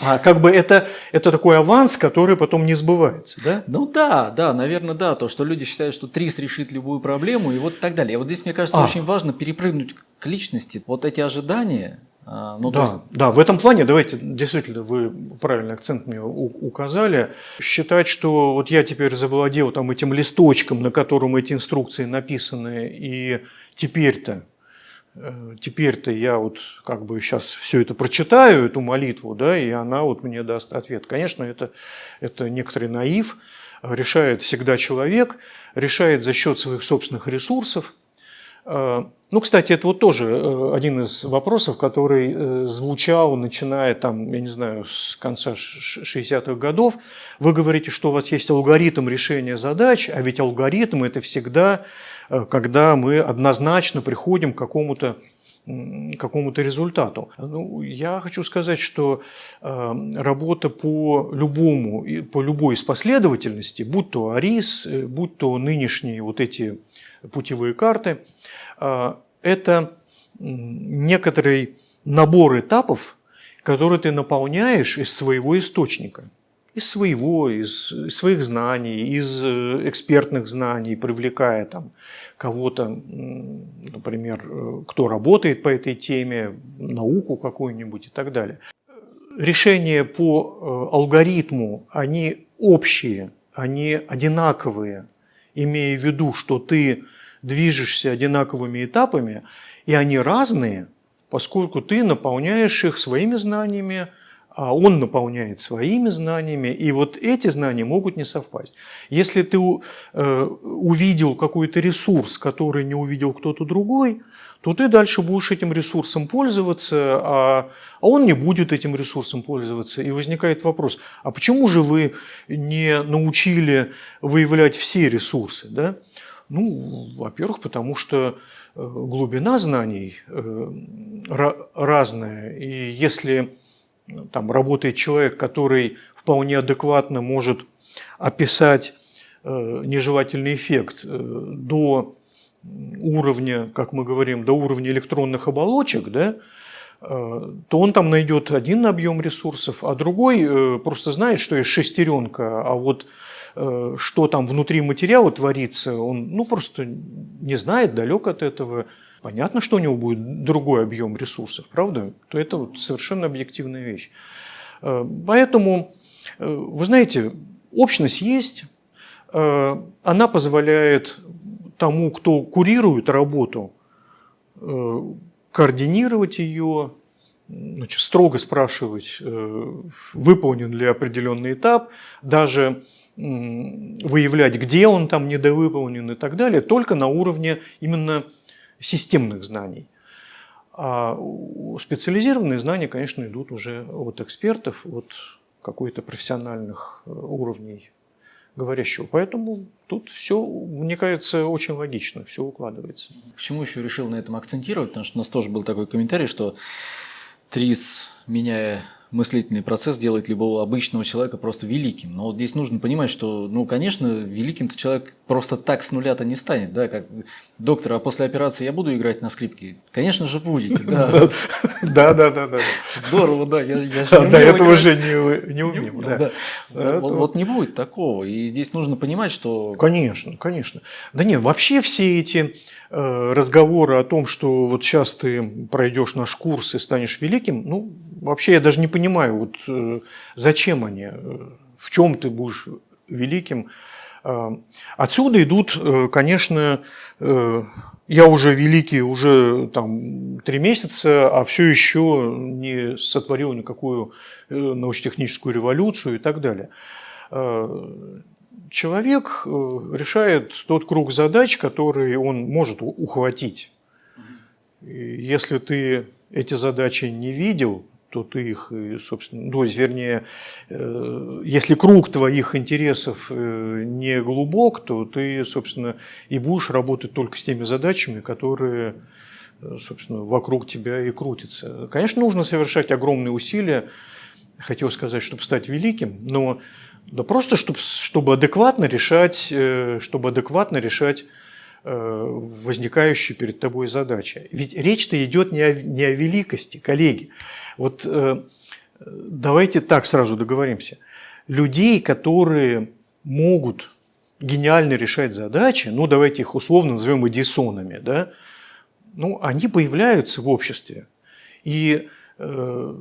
а как бы это, это такой аванс, который потом не сбывается, да? Ну да, да, наверное, да. То, что люди считают, что ТРИС решит любую проблему и вот так далее. И вот здесь, мне кажется, а. очень важно перепрыгнуть к личности. Вот эти ожидания, ну, да, есть... да, в этом плане, давайте, действительно, вы правильный акцент мне указали, считать, что вот я теперь завладел там этим листочком, на котором эти инструкции написаны, и теперь-то, э, теперь-то я вот как бы сейчас все это прочитаю, эту молитву, да, и она вот мне даст ответ. Конечно, это, это некоторый наив, решает всегда человек, решает за счет своих собственных ресурсов, ну, кстати, это вот тоже э, один из вопросов, который э, звучал, начиная там, я не знаю, с конца 60-х годов. Вы говорите, что у вас есть алгоритм решения задач, а ведь алгоритм – это всегда, э, когда мы однозначно приходим к какому-то какому-то результату. Ну, я хочу сказать, что работа по любому, по любой из последовательностей, будь то АРИС, будь то нынешние вот эти путевые карты, а, это некоторый набор этапов, которые ты наполняешь из своего источника. Из своего, из, из своих знаний, из э, экспертных знаний, привлекая там кого-то, например, э, кто работает по этой теме, науку какую-нибудь и так далее. Решения по э, алгоритму, они общие, они одинаковые, имея в виду, что ты движешься одинаковыми этапами, и они разные, поскольку ты наполняешь их своими знаниями, а он наполняет своими знаниями, и вот эти знания могут не совпасть. Если ты э, увидел какой-то ресурс, который не увидел кто-то другой, то ты дальше будешь этим ресурсом пользоваться, а, а он не будет этим ресурсом пользоваться. И возникает вопрос, а почему же вы не научили выявлять все ресурсы? Да? Ну, во-первых, потому что э, глубина знаний э, разная. И если там работает человек, который вполне адекватно может описать э, нежелательный эффект до уровня, как мы говорим, до уровня электронных оболочек, да, то он там найдет один объем ресурсов, а другой просто знает, что есть шестеренка, а вот Э, что там внутри материала творится, он ну, просто не знает, далек от этого. Понятно, что у него будет другой объем ресурсов, правда? То это вот совершенно объективная вещь. Э, поэтому, э, вы знаете, общность есть, э, она позволяет тому, кто курирует работу, э, координировать ее, значит, строго спрашивать, э, выполнен ли определенный этап, даже выявлять, где он там недовыполнен и так далее, только на уровне именно системных знаний. А специализированные знания, конечно, идут уже от экспертов, от какой-то профессиональных э, уровней говорящего. Поэтому тут все, мне кажется, очень логично, все укладывается. Почему еще решил на этом акцентировать? Потому что у нас тоже был такой комментарий, что ТРИС, меняя мыслительный процесс, делает любого обычного человека просто великим. Но вот здесь нужно понимать, что, ну, конечно, великим-то человек просто так с нуля-то не станет, да, как доктор, а после операции я буду играть на скрипке? Конечно же будете, да. Да, да, да, да. Здорово, да, я, же До этого играть. же не, умел, да. вот не будет такого. И здесь нужно понимать, что Конечно, конечно. Да нет, вообще все эти э, разговоры о том, что вот сейчас ты пройдешь наш курс и станешь великим, ну, вообще я даже не понимаю, вот э, зачем они, э, в чем ты будешь великим. Э, Отсюда идут, э, конечно, э, я уже великий уже там три месяца, а все еще не сотворил никакую научно-техническую революцию и так далее. Человек решает тот круг задач, который он может ухватить. Если ты эти задачи не видел, то ты их, и, собственно, то есть, вернее, э, если круг твоих интересов э, не глубок, то ты, собственно, и будешь работать только с теми задачами, которые, э, собственно, вокруг тебя и крутятся. Конечно, нужно совершать огромные усилия, хотел сказать, чтобы стать великим, но да просто чтобы, чтобы адекватно решать, э, чтобы адекватно решать э, возникающие перед тобой задачи. Ведь речь-то идет не о, не о великости, коллеги. Вот э, давайте так сразу договоримся. Людей, которые могут гениально решать задачи, ну давайте их условно назовем эдисонами, да, ну они появляются в обществе. И э,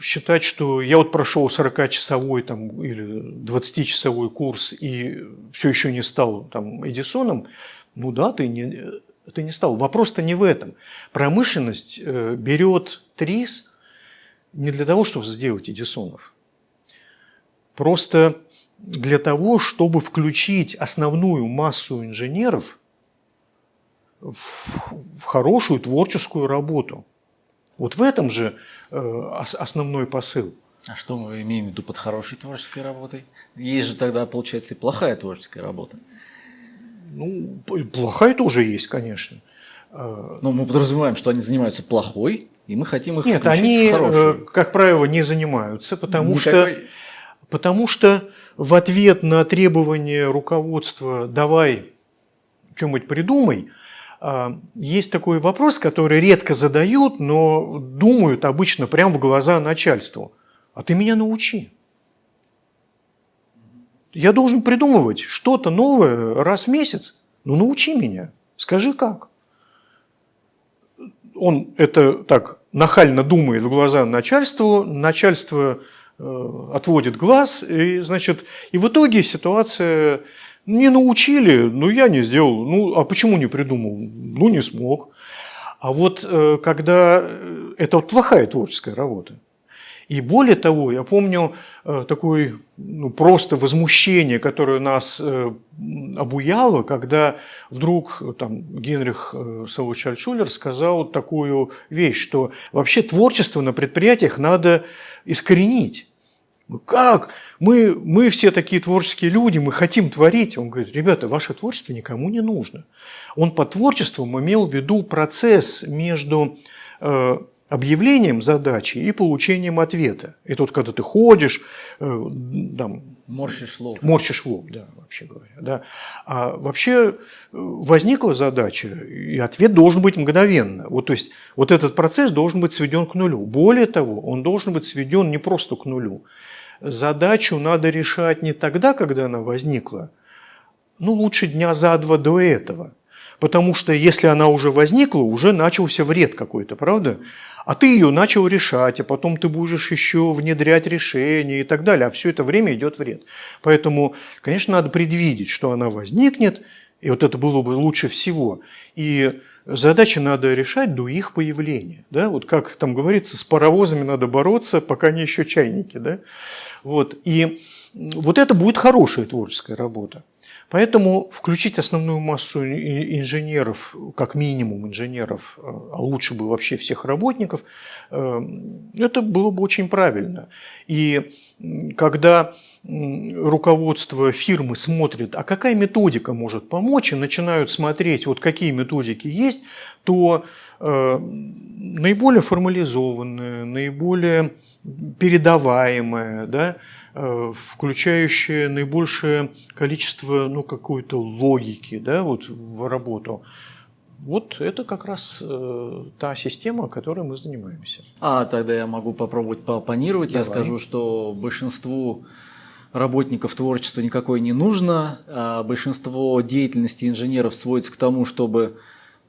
считать, что я вот прошел 40-часовой там, или 20-часовой курс и все еще не стал там, Эдисоном, ну да, ты не, ты не стал. Вопрос-то не в этом. Промышленность э, берет ТРИС не для того, чтобы сделать Эдисонов. Просто для того, чтобы включить основную массу инженеров в, в хорошую творческую работу. Вот в этом же э, ос- основной посыл. А что мы имеем в виду под хорошей творческой работой? Есть же тогда, получается, и плохая творческая работа. Ну, плохая тоже есть, конечно. Э, Но мы подразумеваем, что они занимаются плохой, и мы хотим их Нет, они, в хорошую. э, как правило, не занимаются, потому что, Никакой- потому что в ответ на требование руководства «давай что-нибудь придумай», а, есть такой вопрос, который редко задают, но думают обычно прямо в глаза начальству. А ты меня научи. Я должен придумывать что-то новое раз в месяц. Ну научи меня. Скажи как. Он это так нахально думает в глаза начальству, начальство э, отводит глаз, и, значит, и в итоге ситуация не научили, ну я не сделал, ну а почему не придумал? Ну не смог. А вот э, когда э, это вот плохая творческая работа. И более того, я помню э, такое ну, просто возмущение, которое нас э, обуяло, когда вдруг э, там, Генрих Савович Альтшулер сказал такую вещь, что вообще творчество на предприятиях надо искоренить. Как? Мы, мы все такие творческие люди, мы хотим творить. Он говорит, ребята, ваше творчество никому не нужно. Он по творчеству имел в виду процесс между объявлением задачи и получением ответа. И тут, когда ты ходишь, э, там, Морщишь лоб. морщишь лоб, да, вообще говоря. Да. А вообще э, возникла задача, и ответ должен быть мгновенно. Вот, то есть вот этот процесс должен быть сведен к нулю. Более того, он должен быть сведен не просто к нулю. Задачу надо решать не тогда, когда она возникла, ну, лучше дня за два до этого. Потому что если она уже возникла, уже начался вред какой-то, правда? А ты ее начал решать, а потом ты будешь еще внедрять решения и так далее. А все это время идет вред. Поэтому, конечно, надо предвидеть, что она возникнет, и вот это было бы лучше всего. И задачи надо решать до их появления. Да? Вот как там говорится, с паровозами надо бороться, пока не еще чайники. Да? Вот. И вот это будет хорошая творческая работа. Поэтому включить основную массу инженеров, как минимум инженеров, э, а лучше бы вообще всех работников, э, это было бы очень правильно. И когда руководство фирмы смотрит, а какая методика может помочь, и начинают смотреть, вот какие методики есть, то э, наиболее формализованные, наиболее передаваемые, да, включающее наибольшее количество ну, какой-то логики да, вот, в работу. Вот это как раз э, та система, которой мы занимаемся. А тогда я могу попробовать поопонировать. Давай. Я скажу, что большинству работников творчества никакой не нужно, а большинство деятельности инженеров сводится к тому, чтобы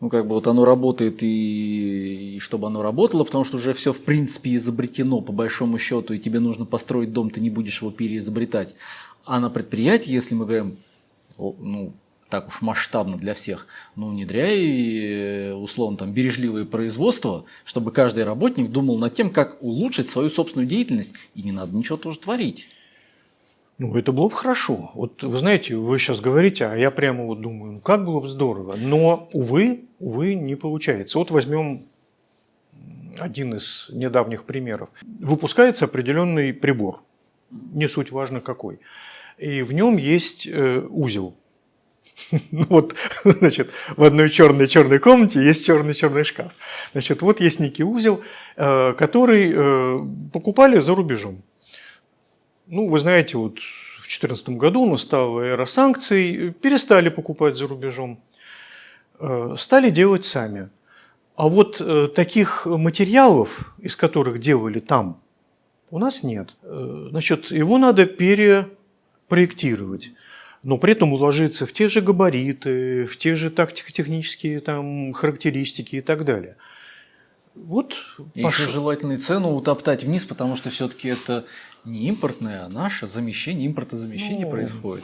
ну, как бы вот оно работает и, и чтобы оно работало, потому что уже все в принципе изобретено по большому счету, и тебе нужно построить дом, ты не будешь его переизобретать. А на предприятии, если мы говорим, ну, так уж масштабно для всех, ну, внедряй, э, условно, там, бережливое производство, чтобы каждый работник думал над тем, как улучшить свою собственную деятельность, и не надо ничего тоже творить. Ну, это было бы хорошо. Вот вы знаете, вы сейчас говорите, а я прямо вот думаю, ну как было бы здорово. Но, увы, увы, не получается. Вот возьмем один из недавних примеров. Выпускается определенный прибор, не суть важно какой. И в нем есть э, узел. Ну вот, значит, в одной черной черной комнате есть черный черный шкаф. Значит, вот есть некий узел, э, который э, покупали за рубежом. Ну, вы знаете, вот в 2014 году настала эра санкций, перестали покупать за рубежом, э, стали делать сами. А вот э, таких материалов, из которых делали там, у нас нет. Э, значит, его надо перепроектировать но при этом уложиться в те же габариты, в те же тактико-технические там, характеристики и так далее. Вот и еще желательно цену утоптать вниз, потому что все-таки это не импортное, а наше замещение, импортозамещение ну, происходит.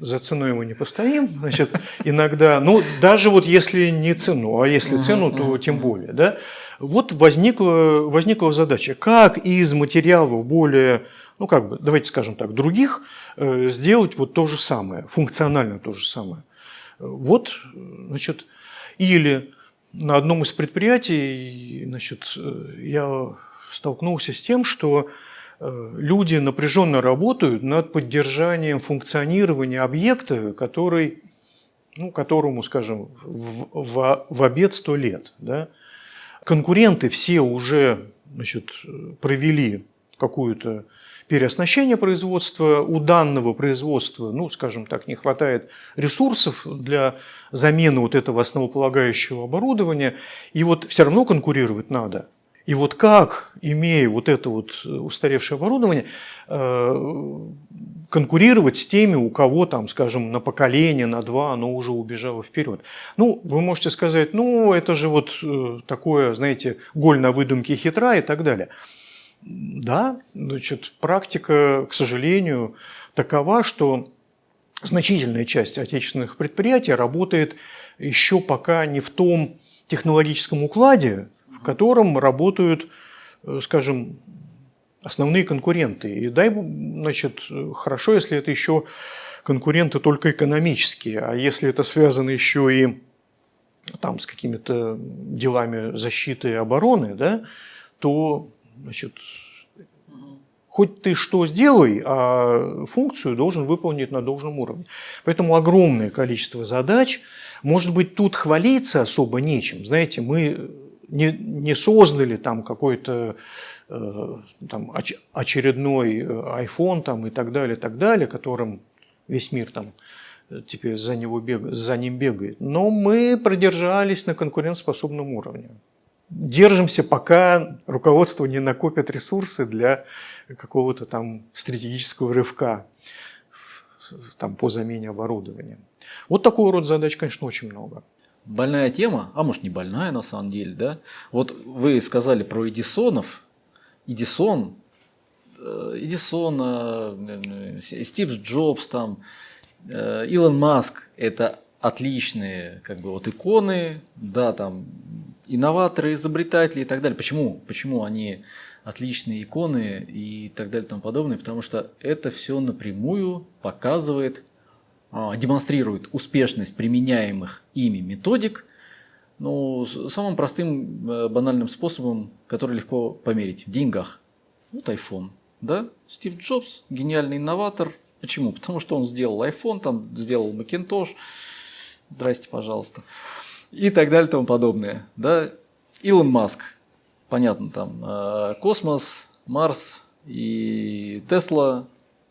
За ценой мы не постоим, значит, иногда, ну, даже вот если не цену, а если цену, то тем более, да. Вот возникла, возникла задача, как из материалов более, ну, как бы, давайте скажем так, других, э, сделать вот то же самое, функционально то же самое. Вот, значит, или на одном из предприятий, значит, э, я столкнулся с тем, что люди напряженно работают над поддержанием функционирования объекта, который, ну, которому, скажем, в, в, в обед сто лет. Да? Конкуренты все уже значит, провели какую-то переоснащение производства, у данного производства, ну, скажем так, не хватает ресурсов для замены вот этого основополагающего оборудования, и вот все равно конкурировать надо – и вот как, имея вот это вот устаревшее оборудование, э, конкурировать с теми, у кого там, скажем, на поколение, на два оно уже убежало вперед. Ну, вы можете сказать, ну, это же вот э, такое, знаете, голь на выдумке хитра и так далее. Да, значит, практика, к сожалению, такова, что значительная часть отечественных предприятий работает еще пока не в том технологическом укладе, в котором работают, э, скажем, основные конкуренты. И дай, значит, хорошо, если это еще конкуренты только экономические, а если это связано еще и там, с какими-то делами защиты и обороны, да, то значит, хоть ты что сделай, а функцию должен выполнить на должном уровне. Поэтому огромное количество задач. Может быть, тут хвалиться особо нечем. Знаете, мы не, не создали там какой-то э, там, оч, очередной э, iPhone там, и так далее, так далее, которым весь мир там теперь за, него бег, за ним бегает. Но мы продержались на конкурентоспособном уровне. Держимся, пока руководство не накопит ресурсы для какого-то там стратегического рывка там, по замене оборудования. Вот такого рода задач, конечно, очень много. Больная тема, а может не больная на самом деле, да? Вот вы сказали про Эдисонов. Эдисон, э, Эдисона, э, Стив Джобс, там, э, Илон Маск – это отличные как бы вот иконы, да, там инноваторы, изобретатели и так далее. Почему? Почему они отличные иконы и так далее и тому подобное? Потому что это все напрямую показывает, демонстрирует успешность применяемых ими методик, ну, самым простым э, банальным способом, который легко померить в деньгах. Вот iPhone, да? Стив Джобс, гениальный инноватор. Почему? Потому что он сделал iPhone, там сделал Macintosh, здрасте, пожалуйста, и так далее и тому подобное. Да? Илон Маск, понятно, там э, космос, Марс и Тесла,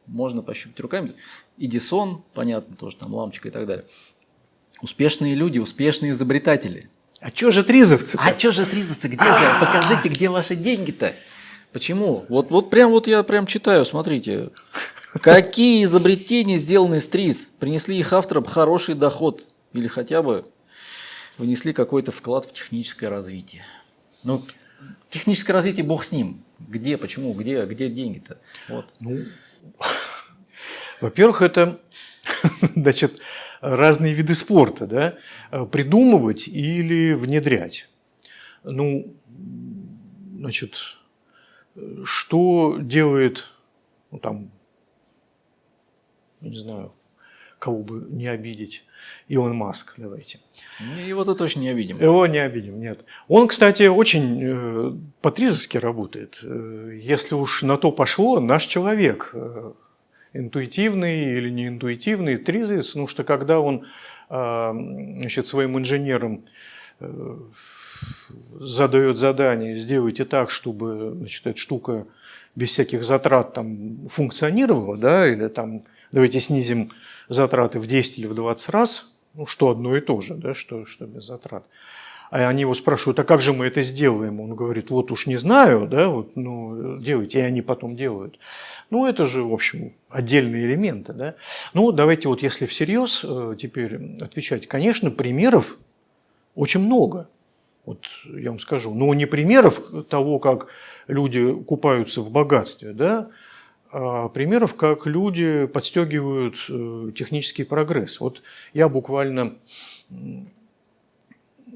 можно пощупать руками. Эдисон, понятно, тоже там лампочка и так далее. Успешные люди, успешные изобретатели. А что же тризовцы? А что же тризовцы? Где же? Покажите, где ваши деньги-то? Почему? Вот, вот прям вот я прям читаю, смотрите. Какие изобретения сделаны из ТРИЗ? Принесли их авторам хороший доход или хотя бы внесли какой-то вклад в техническое развитие. Ну, техническое развитие бог с ним. Где, почему, где, где деньги-то? Вот. Ну, во-первых, это значит, разные виды спорта, да, придумывать или внедрять. Ну, значит, что делает, ну, там, не знаю, кого бы не обидеть, Илон Маск, давайте. Его-то точно не обидим. Его не обидим, нет. Он, кстати, очень э, по-тризовски работает. Э, если уж на то пошло, наш человек, э, интуитивный или не интуитивный, тризис, потому что когда он э, значит, своим инженерам э, задает задание, сделайте так, чтобы значит, эта штука без всяких затрат там функционировала, да, или там давайте снизим затраты в 10 или в 20 раз, ну, что одно и то же, да, что, что без затрат. А они его спрашивают, а как же мы это сделаем? Он говорит, вот уж не знаю, да, вот, ну, делайте, и они потом делают. Ну, это же, в общем, отдельные элементы, да. Ну, давайте вот если всерьез э, теперь отвечать. Конечно, примеров очень много. Вот я вам скажу, но не примеров того, как люди купаются в богатстве, да, а примеров, как люди подстегивают э, технический прогресс. Вот я буквально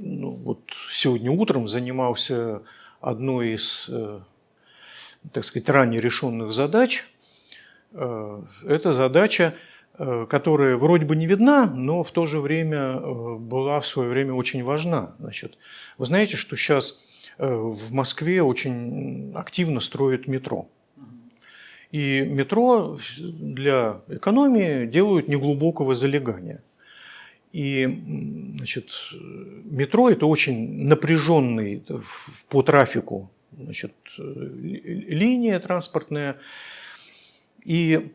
ну, вот сегодня утром занимался одной из, э, так сказать, ранее решенных задач. Э, это задача, которая вроде бы не видна, но в то же время была в свое время очень важна. Значит, вы знаете, что сейчас в Москве очень активно строят метро. И метро для экономии делают неглубокого залегания. И значит, метро – это очень напряженный по трафику значит, линия транспортная. И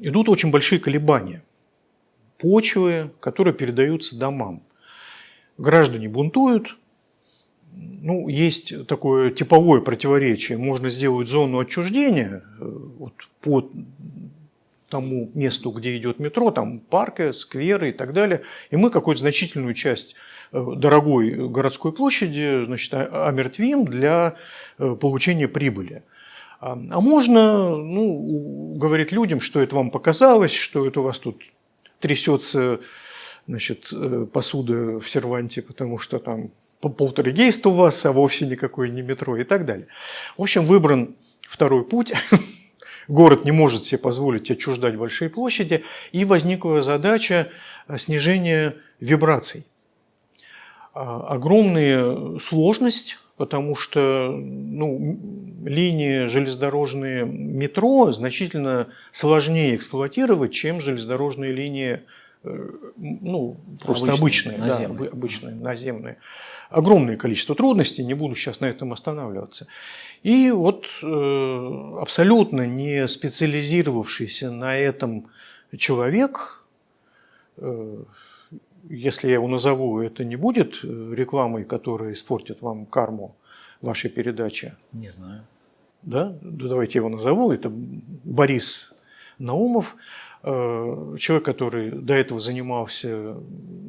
идут очень большие колебания почвы, которые передаются домам. Граждане бунтуют, ну, есть такое типовое противоречие. Можно сделать зону отчуждения э, вот, по тому месту, где идет метро, там парки, скверы и так далее, и мы какую-то значительную часть э, дорогой городской площади значит, омертвим для э, получения прибыли. А, а можно ну, говорить людям, что это вам показалось, что это у вас тут трясется значит, посуда в серванте, потому что там полтергейст у вас, а вовсе никакой не метро и так далее. В общем, выбран второй путь. Город не может себе позволить отчуждать большие площади, и возникла задача снижения вибраций. А, огромная сложность, потому что ну, линии железнодорожные метро значительно сложнее эксплуатировать, чем железнодорожные линии Э, ну, просто обычные, обычные, наземные. Да, обычные наземные. Огромное количество трудностей, не буду сейчас на этом останавливаться. И вот э, абсолютно не специализировавшийся на этом человек, э, если я его назову, это не будет рекламой, которая испортит вам карму вашей передачи? Не знаю. Да? Давайте я его назову. Это Борис Наумов. э, человек, который до этого занимался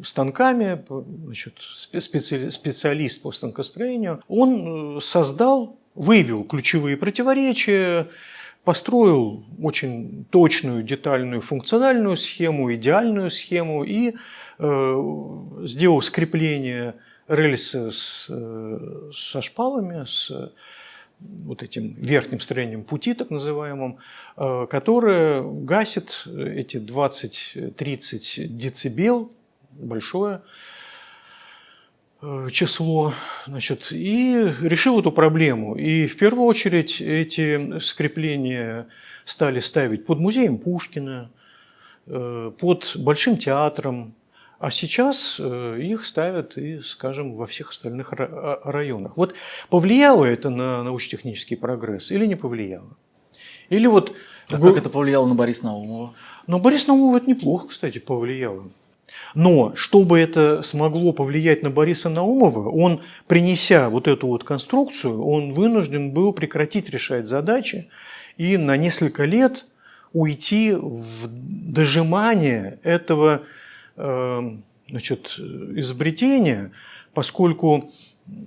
станками, значит, специалист по станкостроению, он э, создал, выявил ключевые противоречия, построил очень точную, детальную функциональную схему, идеальную схему и э, сделал скрепление рельса с, э, со шпалами, с вот этим верхним строением пути, так называемым, э, которое гасит эти 20-30 децибел, большое э, число, значит, и решил эту проблему. И в первую очередь эти скрепления стали ставить под музеем Пушкина, э, под Большим театром, а сейчас э, их ставят и, скажем, во всех остальных а, районах. Вот повлияло это на научно-технический прогресс или не повлияло? Или вот... А как это повлияло на Бориса Наумова? Но Борис Наумов это неплохо, кстати, повлияло. Но чтобы это смогло повлиять на Бориса Наумова, он, принеся вот эту вот конструкцию, он вынужден был прекратить решать задачи и на несколько лет уйти в дожимание этого Эм, значит, изобретение, поскольку,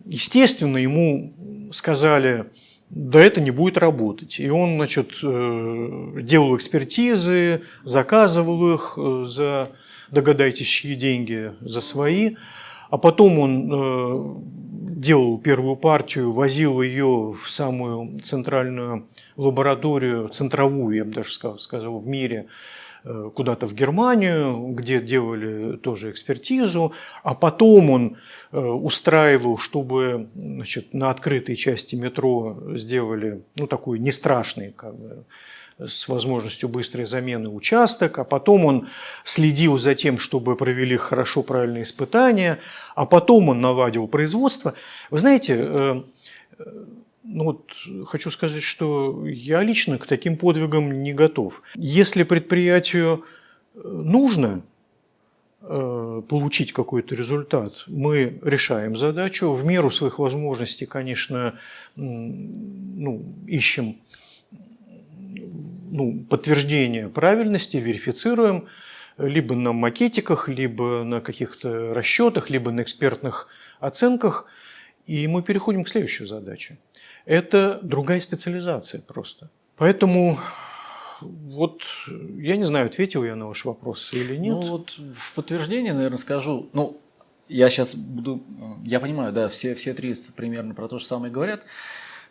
естественно, ему сказали, да это не будет работать. И он, значит, э, делал экспертизы, заказывал их э, за, догадайтесь, чьи деньги, за свои. А потом он э, делал первую партию, возил ее в самую центральную лабораторию, центровую, я бы даже сказал, сказал в мире, Э, куда-то в Германию, где делали тоже экспертизу, а потом он э, устраивал, чтобы значит, на открытой части метро сделали ну, такой не страшный, как бы, с возможностью быстрой замены участок, а потом он следил за тем, чтобы провели хорошо правильные испытания, а потом он наладил производство. Вы знаете, э, ну вот хочу сказать, что я лично к таким подвигам не готов. Если предприятию э, нужно э, получить какой-то результат, мы решаем задачу. В меру своих возможностей, конечно, ну, ищем ну, подтверждение правильности, верифицируем либо на макетиках, либо на каких-то расчетах, либо на экспертных оценках, и мы переходим к следующей задаче это другая специализация просто. Поэтому вот я не знаю, ответил я на ваш вопрос или нет. Ну вот в подтверждение, наверное, скажу. Ну, я сейчас буду, я понимаю, да, все, все три примерно про то же самое говорят.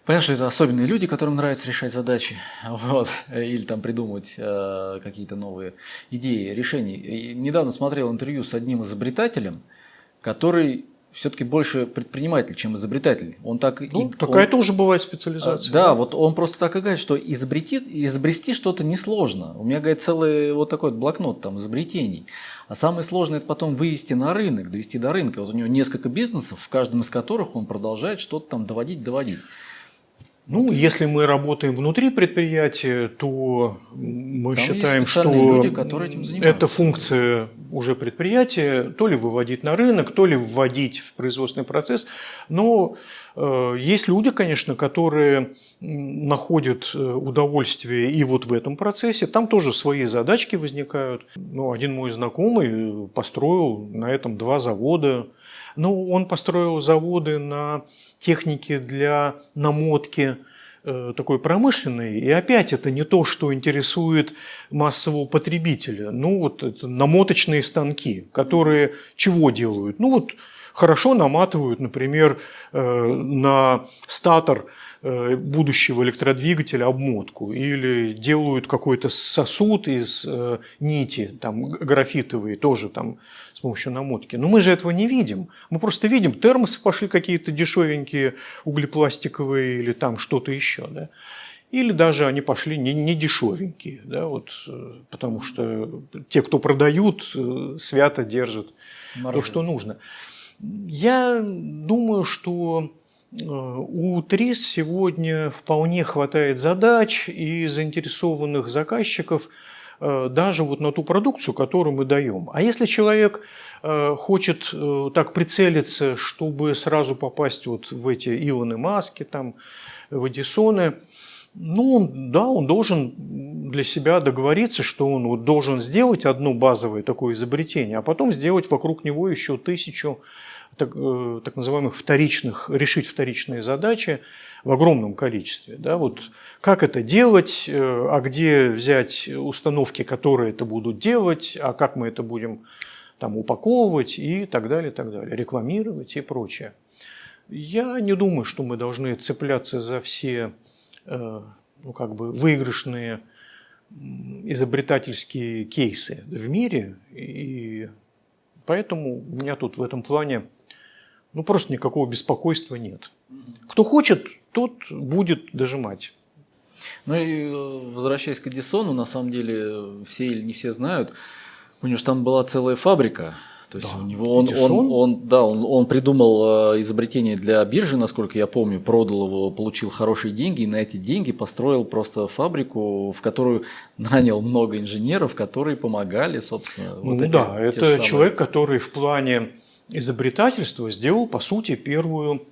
Понятно, что это особенные люди, которым нравится решать задачи, вот, или там придумывать э, какие-то новые идеи, решения. И недавно смотрел интервью с одним изобретателем, который все-таки больше предприниматель, чем изобретатель. Он так ну, и, такая он, тоже бывает специализация. А, да, да, вот он просто так и говорит, что изобрети, изобрести что-то несложно. У меня, говорит, целый вот такой вот блокнот там изобретений. А самое сложное это потом вывести на рынок, довести до рынка. Вот у него несколько бизнесов, в каждом из которых он продолжает что-то там доводить, доводить. Ну, если мы работаем внутри предприятия, то мы Там считаем, что люди, эта функция уже предприятия, то ли выводить на рынок, то ли вводить в производственный процесс. Но э, есть люди, конечно, которые находят э, удовольствие и вот в этом процессе. Там тоже свои задачки возникают. Ну, один мой знакомый построил на этом два завода. Ну, он построил заводы на техники для намотки э, такой промышленной. И опять это не то, что интересует массового потребителя. Ну вот это намоточные станки, которые чего делают? Ну вот хорошо наматывают, например, э, на статор Э, будущего электродвигателя обмотку или делают какой-то сосуд из нити, там графитовые, тоже там с помощью намотки. Но мы же этого не видим. Мы просто видим, термосы пошли какие-то дешевенькие, углепластиковые или там что-то еще. Да? Или даже они пошли не, не дешевенькие, да, вот, э, потому что те, кто продают, свято держат Маржи. то, что нужно. Я думаю, что у ТРИС сегодня вполне хватает задач и заинтересованных заказчиков э, даже вот на ту продукцию, которую мы даем. А если человек э, хочет э, так прицелиться, чтобы сразу попасть вот в эти Илоны Маски, там, в Эдисоны, Ну, да, он должен для себя договориться, что он вот должен сделать одно базовое такое изобретение, а потом сделать вокруг него еще тысячу так, э, так называемых вторичных, решить вторичные задачи в огромном количестве. Да? Вот как это делать, э, а где взять установки, которые это будут делать, а как мы это будем там упаковывать и так далее, так далее, рекламировать и прочее. Я не думаю, что мы должны цепляться за все э, ну, как бы выигрышные изобретательские кейсы в мире, и поэтому у меня тут в этом плане ну, просто никакого беспокойства нет. Кто хочет, тот будет дожимать. Ну и э, возвращаясь к Эдисону, на самом деле все или не все знают, у него же там была целая фабрика. То есть да. у него он, он, он, да, он, он придумал э, изобретение для биржи, насколько я помню, продал его, получил хорошие деньги, и на эти деньги построил просто фабрику, в которую нанял много инженеров, которые помогали, собственно. Ну вот да, эти, это человек, который в плане изобретательства сделал, по сути, первую,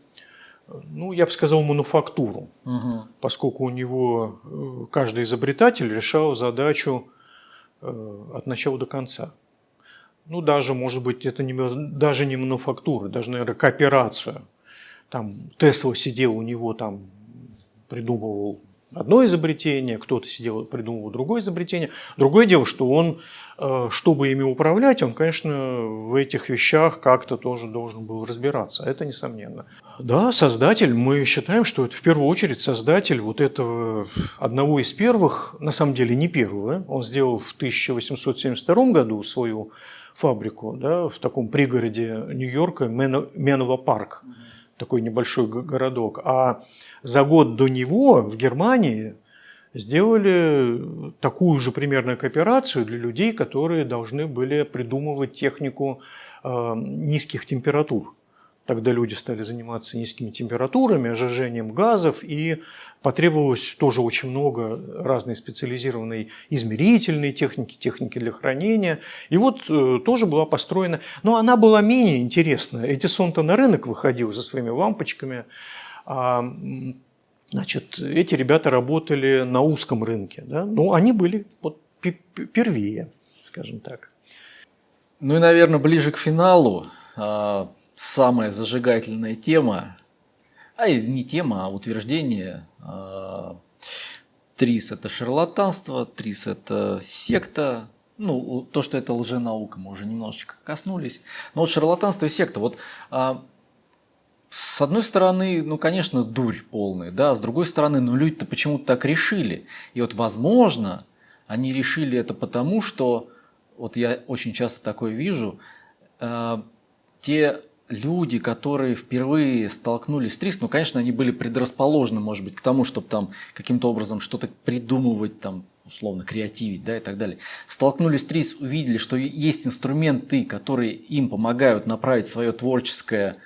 ну, я бы сказал, мануфактуру, угу. поскольку у него э, каждый изобретатель решал задачу э, от начала до конца. Ну, даже, может быть, это не, даже не мануфактура, даже, наверное, кооперацию. Там Тесла сидел у него, там придумывал одно изобретение, кто-то сидел, придумывал другое изобретение. Другое дело, что он, э, чтобы ими управлять, он, конечно, в этих вещах как-то тоже должен был разбираться. Это несомненно. Да, создатель, мы считаем, что это в первую очередь создатель вот этого одного из первых, на самом деле не первого. Он сделал в 1872 году свою фабрику да, в таком пригороде Нью-Йорка, Менло Парк такой небольшой городок. А за год до него в Германии сделали такую же примерно кооперацию для людей, которые должны были придумывать технику э, низких температур. Тогда люди стали заниматься низкими температурами, ожижением газов, и потребовалось тоже очень много разной специализированной измерительной техники, техники для хранения. И вот э, тоже была построена, но она была менее интересная. Эдисон-то на рынок выходил за своими лампочками, а Значит, эти ребята работали на узком рынке, да? ну, они были вот первее, скажем так. Ну и, наверное, ближе к финалу а, самая зажигательная тема, а не тема, а утверждение. А, ТРИС – это шарлатанство, ТРИС – это секта. Ну, то, что это лженаука, мы уже немножечко коснулись. Но вот шарлатанство и секта. Вот а, с одной стороны, ну, конечно, дурь полная, да, с другой стороны, ну, люди-то почему-то так решили. И вот, возможно, они решили это потому, что, вот я очень часто такое вижу, э, те люди, которые впервые столкнулись с ТРИС, ну, конечно, они были предрасположены, может быть, к тому, чтобы там каким-то образом что-то придумывать, там, условно, креативить, да, и так далее. Столкнулись с ТРИС, увидели, что есть инструменты, которые им помогают направить свое творческое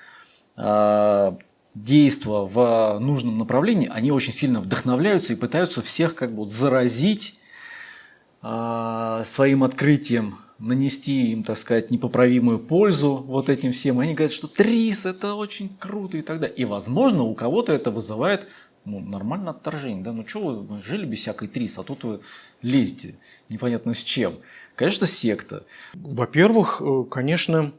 э, действо в нужном направлении, они очень сильно вдохновляются и пытаются всех как бы заразить э, своим открытием нанести им, так сказать, непоправимую пользу вот этим всем. Они говорят, что трис это очень круто и так далее. И, возможно, у кого-то это вызывает ну, нормальное отторжение. Да? Ну что вы жили без всякой трис, а тут вы лезете непонятно с чем. Конечно, секта. Во-первых, э, конечно,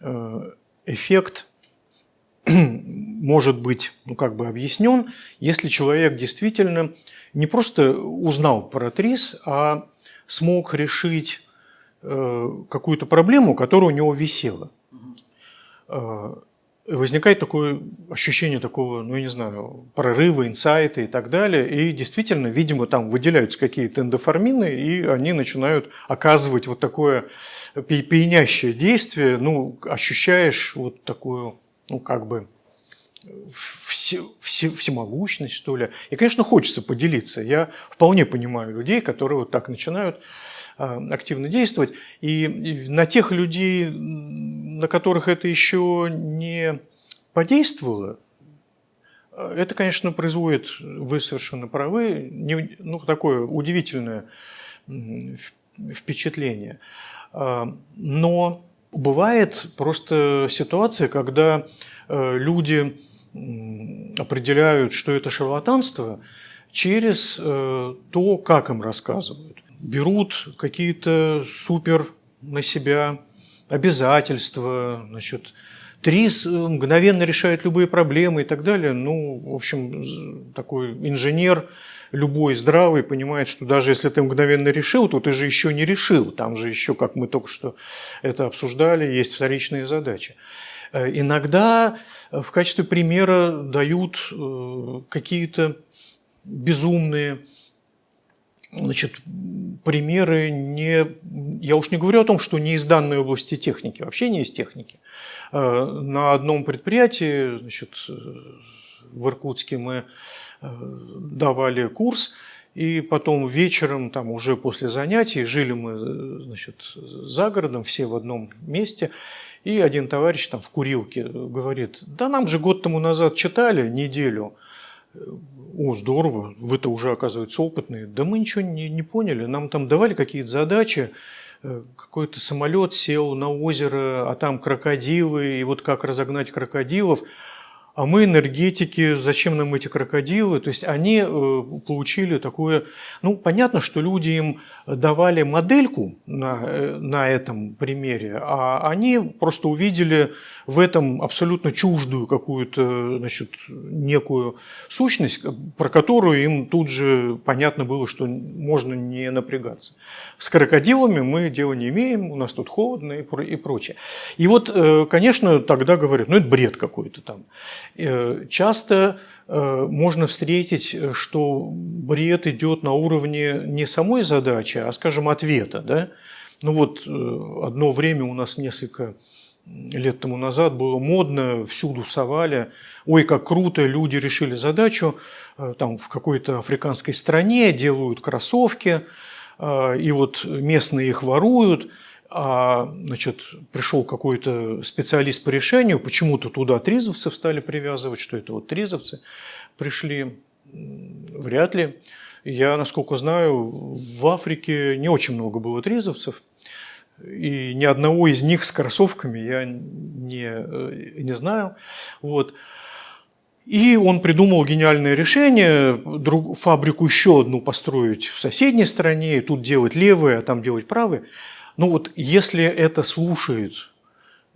э, эффект может быть ну, как бы объяснен, если человек действительно не просто узнал про трис, а смог решить какую-то проблему, которая у него висела. Э, возникает такое ощущение такого, ну, я не знаю, прорыва, инсайта и так далее. И действительно, видимо, там выделяются какие-то эндоформины, и они начинают оказывать вот такое пьянящее действие. Ну, ощущаешь вот такую, ну, как бы, все, все, всемогущность, что ли. И, конечно, хочется поделиться. Я вполне понимаю людей, которые вот так начинают активно действовать. И на тех людей, на которых это еще не подействовало, это, конечно, производит, вы совершенно правы, не, ну, такое удивительное впечатление. А, но бывает просто ситуация, когда э, люди определяют, что это шарлатанство – через э, то, как им рассказывают. Берут какие-то супер на себя обязательства, значит, ТРИС мгновенно решает любые проблемы и так далее. Ну, в общем, такой инженер, любой здравый понимает, что даже если ты мгновенно решил, то ты же еще не решил. Там же еще, как мы только что это обсуждали, есть вторичные задачи. Э, иногда в качестве примера дают э, какие-то безумные значит, примеры не... Я уж не говорю о том, что не из данной области техники, вообще не из техники. Э, на одном предприятии, значит, в Иркутске мы э, давали курс, и потом вечером, там уже после занятий, жили мы значит, за городом, все в одном месте, и один товарищ там в курилке говорит, да нам же год тому назад читали неделю о, здорово, вы-то уже, оказывается, опытные. Да мы ничего не, не поняли, нам там давали какие-то задачи, э, какой-то самолет сел на озеро, а там крокодилы, и вот как разогнать крокодилов – а мы энергетики, зачем нам эти крокодилы? То есть они э, получили такое... Ну, понятно, что люди им давали модельку на, э, на этом примере, а они просто увидели в этом абсолютно чуждую какую-то, значит, некую сущность, про которую им тут же понятно было, что можно не напрягаться. С крокодилами мы дела не имеем, у нас тут холодно и, и прочее. И вот, э, конечно, тогда говорят, ну это бред какой-то там. Э, часто э, можно встретить, что бред идет на уровне не самой задачи, а, скажем, ответа. Да? Ну вот одно время у нас несколько лет тому назад было модно, всюду совали, ой, как круто, люди решили задачу, там в какой-то африканской стране делают кроссовки, и вот местные их воруют – а, значит, пришел какой-то специалист по решению, почему-то туда тризовцев стали привязывать, что это вот тризовцы пришли, вряд ли. Я, насколько знаю, в Африке не очень много было тризовцев, и ни одного из них с кроссовками я не, э, не знаю. Вот. И он придумал гениальное решение, друг, фабрику еще одну построить в соседней стране, тут делать левые, а там делать правые. Ну вот если это слушает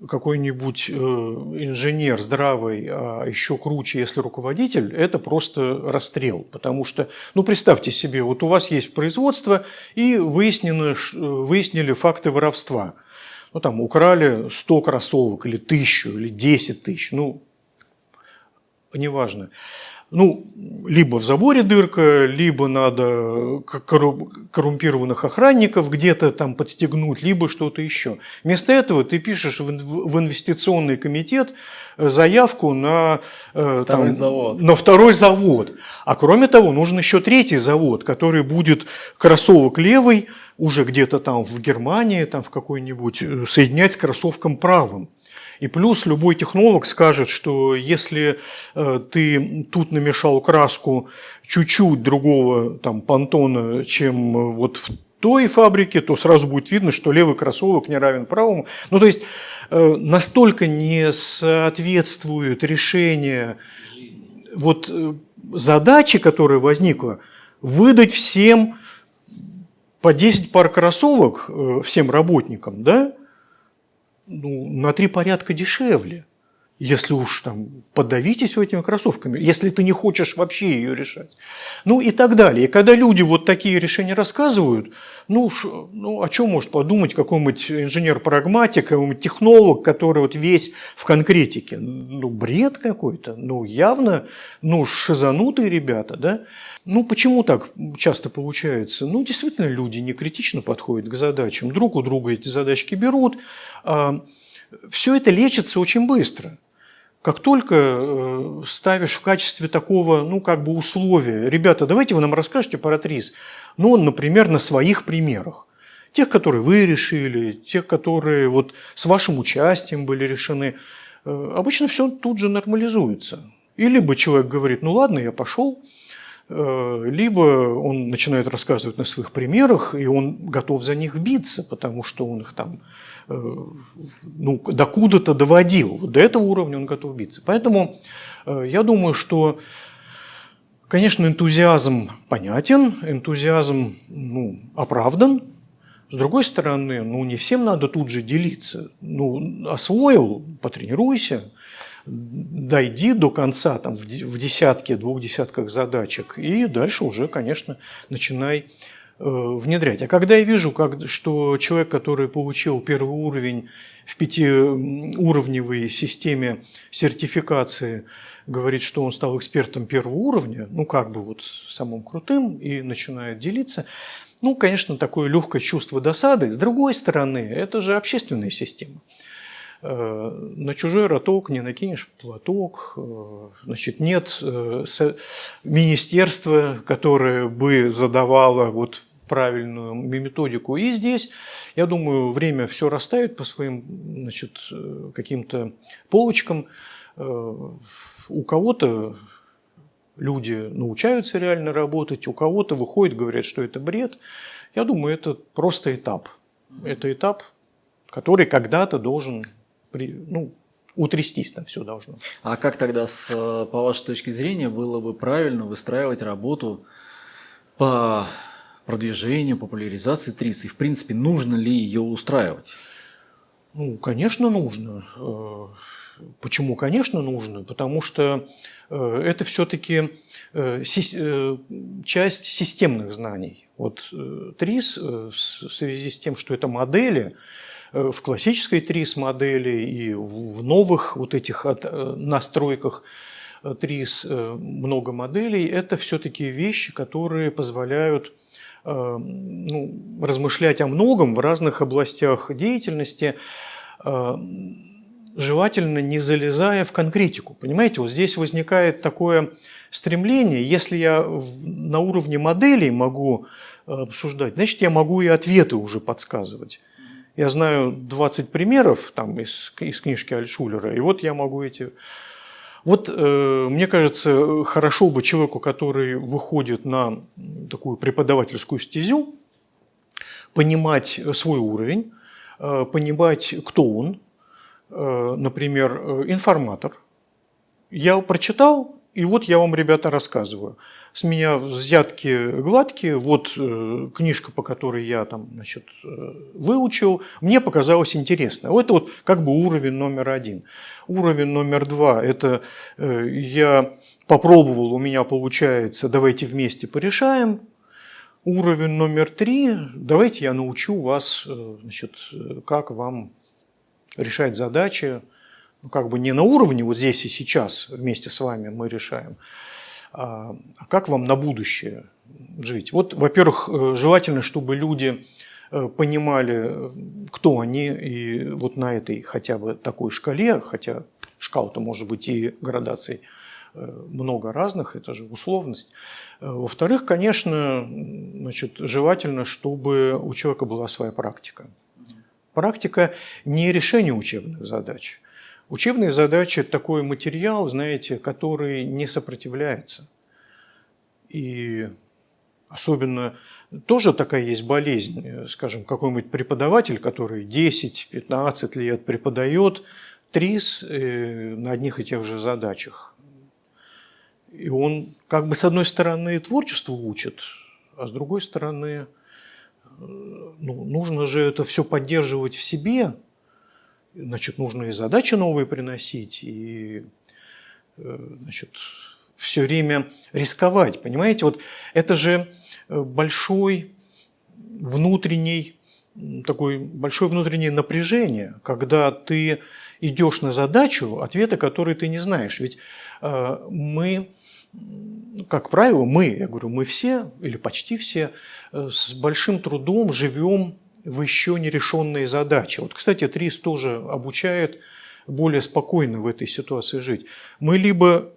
какой-нибудь э, инженер здравый, а еще круче, если руководитель, это просто расстрел. Потому что, ну представьте себе, вот у вас есть производство и выяснено, выяснили факты воровства. Ну там украли 100 кроссовок или тысячу, или 10 тысяч, ну неважно ну, либо в заборе дырка, либо надо коррумпированных охранников где-то там подстегнуть, либо что-то еще. Вместо этого ты пишешь в инвестиционный комитет э, заявку на э, второй, там, завод. на второй завод. А кроме того, нужен еще третий завод, который будет кроссовок левый, уже где-то там в Германии, там в какой-нибудь, э, соединять с кроссовком правым. И плюс любой технолог скажет, что если э, ты тут намешал краску чуть-чуть другого там, понтона, чем э, вот в той фабрике, то сразу будет видно, что левый кроссовок не равен правому. Ну, то есть э, настолько не соответствует решение вот задачи, которая возникла, выдать всем по 10 пар кроссовок всем работникам, да, ну, на три порядка дешевле. Если уж там подавитесь этими кроссовками, если ты не хочешь вообще ее решать. Ну и так далее. И когда люди вот такие решения рассказывают, ну, ну о чем может подумать какой-нибудь инженер-прагматик, какой-нибудь технолог, который вот весь в конкретике? Ну, бред какой-то. Ну, явно, ну, шизанутые ребята, да? Ну, почему так часто получается? Ну, действительно, люди не критично подходят к задачам. Друг у друга эти задачки берут. А все это лечится очень быстро. Как только э, ставишь в качестве такого, ну, как бы условия, ребята, давайте вы нам расскажете про ТРИС, ну, например, на своих примерах. Тех, которые вы решили, тех, которые вот с вашим участием были решены. Э, обычно все тут же нормализуется. И либо человек говорит, ну ладно, я пошел, Э, либо он начинает рассказывать на своих примерах, и он готов за них биться, потому что он их там ну, докуда-то доводил. До этого уровня он готов биться. Поэтому э, я думаю, что Конечно, энтузиазм понятен, энтузиазм ну, оправдан. С другой стороны, ну не всем надо тут же делиться. Ну, освоил, потренируйся, дойди до конца там, в десятке, двух десятках задачек, и дальше уже, конечно, начинай э, внедрять. А когда я вижу, как, что человек, который получил первый уровень в пятиуровневой системе сертификации, говорит, что он стал экспертом первого уровня, ну как бы вот самым крутым, и начинает делиться, ну, конечно, такое легкое чувство досады. С другой стороны, это же общественная система. Э, на чужой роток не накинешь платок, э, значит, нет э, министерства, которое бы задавало вот правильную методику. И здесь, я думаю, время все растает по своим значит, каким-то полочкам. У кого-то люди научаются реально работать, у кого-то выходит, говорят, что это бред. Я думаю, это просто этап. Это этап, который когда-то должен при, ну, утрястись там все должно. А как тогда, с, по вашей точке зрения, было бы правильно выстраивать работу по продвижению, популяризации ТРИС? И, в принципе, нужно ли ее устраивать? Ну, конечно, нужно. Э, почему, конечно, нужно? Потому что э, это все-таки э, часть системных знаний. Вот ТРИС в связи с тем, что это модели, в классической ТРИС модели и в новых вот этих настройках ТРИС много моделей. Это все-таки вещи, которые позволяют ну, размышлять о многом в разных областях деятельности, желательно не залезая в конкретику. Понимаете, вот здесь возникает такое стремление, если я на уровне моделей могу обсуждать, значит, я могу и ответы уже подсказывать. Я знаю 20 примеров там, из, из книжки Альшулера, и вот я могу эти... Вот, э, мне кажется, хорошо бы человеку, который выходит на такую преподавательскую стезю, понимать свой уровень, э, понимать, кто он, э, например, информатор. Я прочитал, и вот я вам, ребята, рассказываю с меня взятки гладкие, вот э, книжка, по которой я там, значит, э, выучил, мне показалось интересно. Это вот как бы уровень номер один. Уровень номер два – это э, я попробовал, у меня получается, давайте вместе порешаем. Уровень номер три – давайте я научу вас, э, значит, как вам решать задачи, ну, как бы не на уровне вот здесь и сейчас вместе с вами мы решаем, а, а как вам на будущее жить? Вот, во-первых, э, желательно, чтобы люди э, понимали, кто они, и вот на этой хотя бы такой шкале, хотя шкал-то может быть и градаций э, много разных, это же условность. Во-вторых, конечно, значит, желательно, чтобы у человека была своя практика. Практика не решение учебных задач, Учебные задачи – это такой материал, знаете, который не сопротивляется. И особенно тоже такая есть болезнь, скажем, какой-нибудь преподаватель, который 10-15 лет преподает ТРИС э, на одних и тех же задачах. И он как бы с одной стороны творчество учит, а с другой стороны э, ну, нужно же это все поддерживать в себе – значит, нужно и задачи новые приносить, и э, значит, все время рисковать. Понимаете, вот это же э, большой внутренний, такой большое внутреннее напряжение, когда ты идешь на задачу, ответа которой ты не знаешь. Ведь э, мы, как правило, мы, я говорю, мы все, или почти все, с большим трудом живем в еще нерешенные задачи. Вот, кстати, ТРИС тоже обучает более спокойно в этой ситуации жить. Мы либо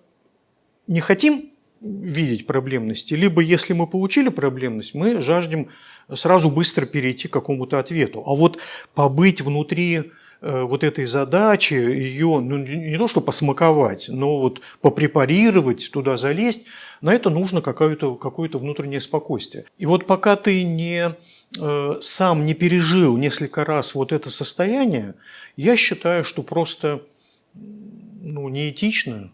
не хотим видеть проблемности, либо если мы получили проблемность, мы жаждем сразу быстро перейти к какому-то ответу. А вот побыть внутри э, вот этой задачи, ее ну, не то что посмаковать, но вот попрепарировать, туда залезть, на это нужно какое-то какое внутреннее спокойствие. И вот пока ты не сам не пережил несколько раз вот это состояние, я считаю, что просто ну, неэтично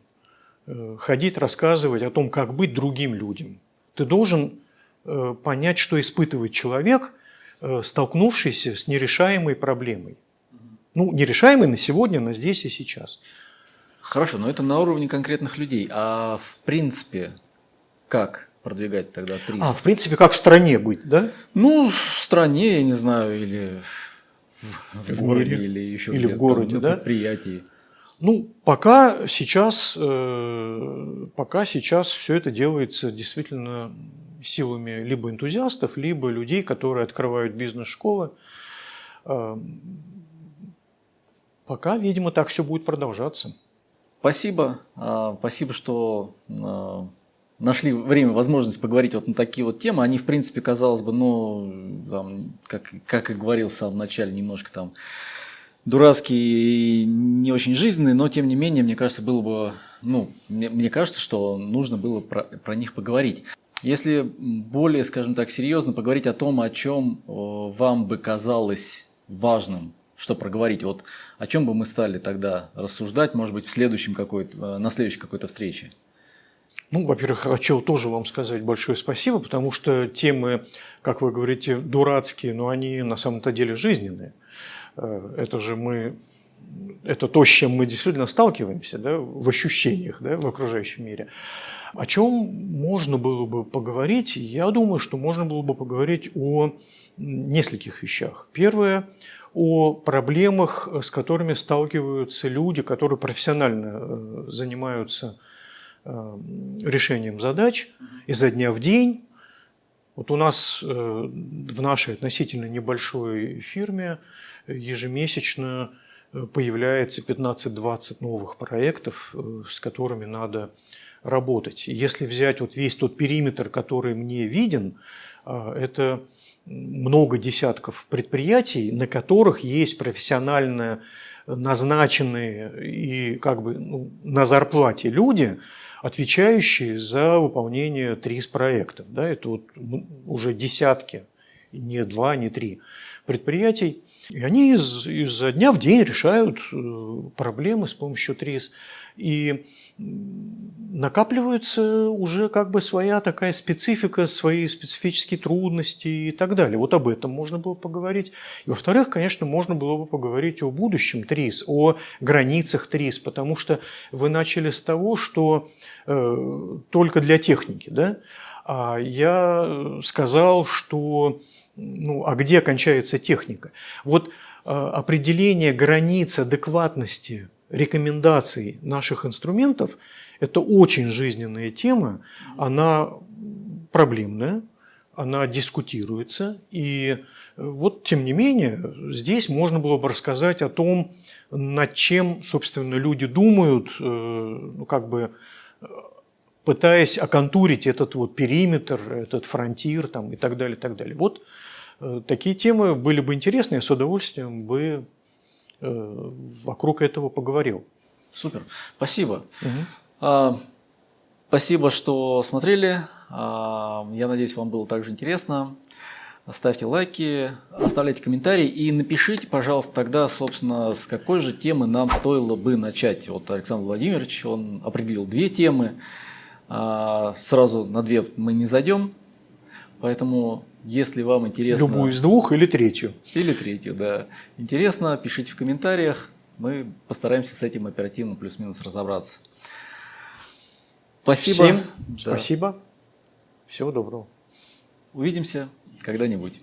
э, ходить рассказывать о том, как быть другим людям. Ты должен э, понять, что испытывает человек, э, столкнувшийся с нерешаемой проблемой. Ну, нерешаемой на сегодня, на здесь и сейчас. Хорошо, но это на уровне конкретных людей. А в принципе, как продвигать тогда ТРИС? А, в принципе, как в стране быть, да? Ну, в стране, я не знаю, или в, в В городе, мире. или еще Или в городе, на да? предприятии. Ну, пока сейчас, э, пока сейчас все это делается действительно силами либо энтузиастов, либо людей, которые открывают бизнес-школы. Э, Пока, видимо, так все будет продолжаться. Спасибо. А, Спасибо, что а, нашли время, возможность поговорить вот на такие вот темы. Они, в принципе, казалось бы, ну, там, как, как и говорил в самом начале, немножко там дурацкие и не очень жизненные, но тем не менее, мне кажется, было бы, ну, мне, мне кажется, что нужно было про, про них поговорить. Если более, скажем так, серьезно поговорить о том, о чем э, вам бы казалось важным, что проговорить, вот о чем бы мы стали тогда рассуждать, может быть, в следующем какой-то, э, на следующей какой-то встрече? Ну, во-первых, хочу тоже вам сказать большое спасибо, потому что темы, как вы говорите, дурацкие, но они на самом-то деле жизненные. Э, Это же мы, это то, с чем мы действительно сталкиваемся да, в ощущениях да, в окружающем мире. О чем можно было бы поговорить? Я думаю, что можно было бы поговорить о нескольких вещах. Первое о проблемах, с которыми сталкиваются люди, которые профессионально э, занимаются э, решением задач изо дня в день. Вот у нас э, в нашей относительно небольшой фирме ежемесячно э, появляется 15-20 новых проектов, э, с которыми надо работать. Если взять вот весь тот периметр, который мне виден, э, это много десятков предприятий, на которых есть профессионально назначенные и как бы ну, на зарплате люди, отвечающие за выполнение ТРИС проектов. Да, это вот уже десятки, не два, не три предприятий. И они из, изо дня в день решают э, проблемы с помощью ТРИС. И накапливается уже как бы своя такая специфика, свои специфические трудности и так далее. Вот об этом можно было поговорить. И во-вторых, конечно, можно было бы поговорить о будущем ТРИС, о границах ТРИС, потому что вы начали с того, что э, только для техники, да? А я сказал, что ну, а где кончается техника? Вот э, определение границ адекватности рекомендаций наших инструментов – это очень жизненная тема, она проблемная, она дискутируется, и вот, тем не менее, здесь можно было бы рассказать о том, над чем, собственно, люди думают, э, ну, как бы пытаясь оконтурить этот вот периметр, этот фронтир там, и так далее, и так далее. Вот э, такие темы были бы интересны, я с удовольствием бы э, вокруг этого поговорил. Супер, спасибо. Угу. А, спасибо, что смотрели. А, я надеюсь, вам было также интересно. Ставьте лайки, оставляйте комментарии и напишите, пожалуйста, тогда, собственно, с какой же темы нам стоило бы начать. Вот Александр Владимирович, он определил две темы. А, сразу на две мы не зайдем, поэтому если вам интересно... Любую из двух или третью. Или третью, да. Интересно, пишите в комментариях, мы постараемся с этим оперативно плюс-минус разобраться. Спасибо. Всем Да. спасибо. Всего доброго. Увидимся когда-нибудь.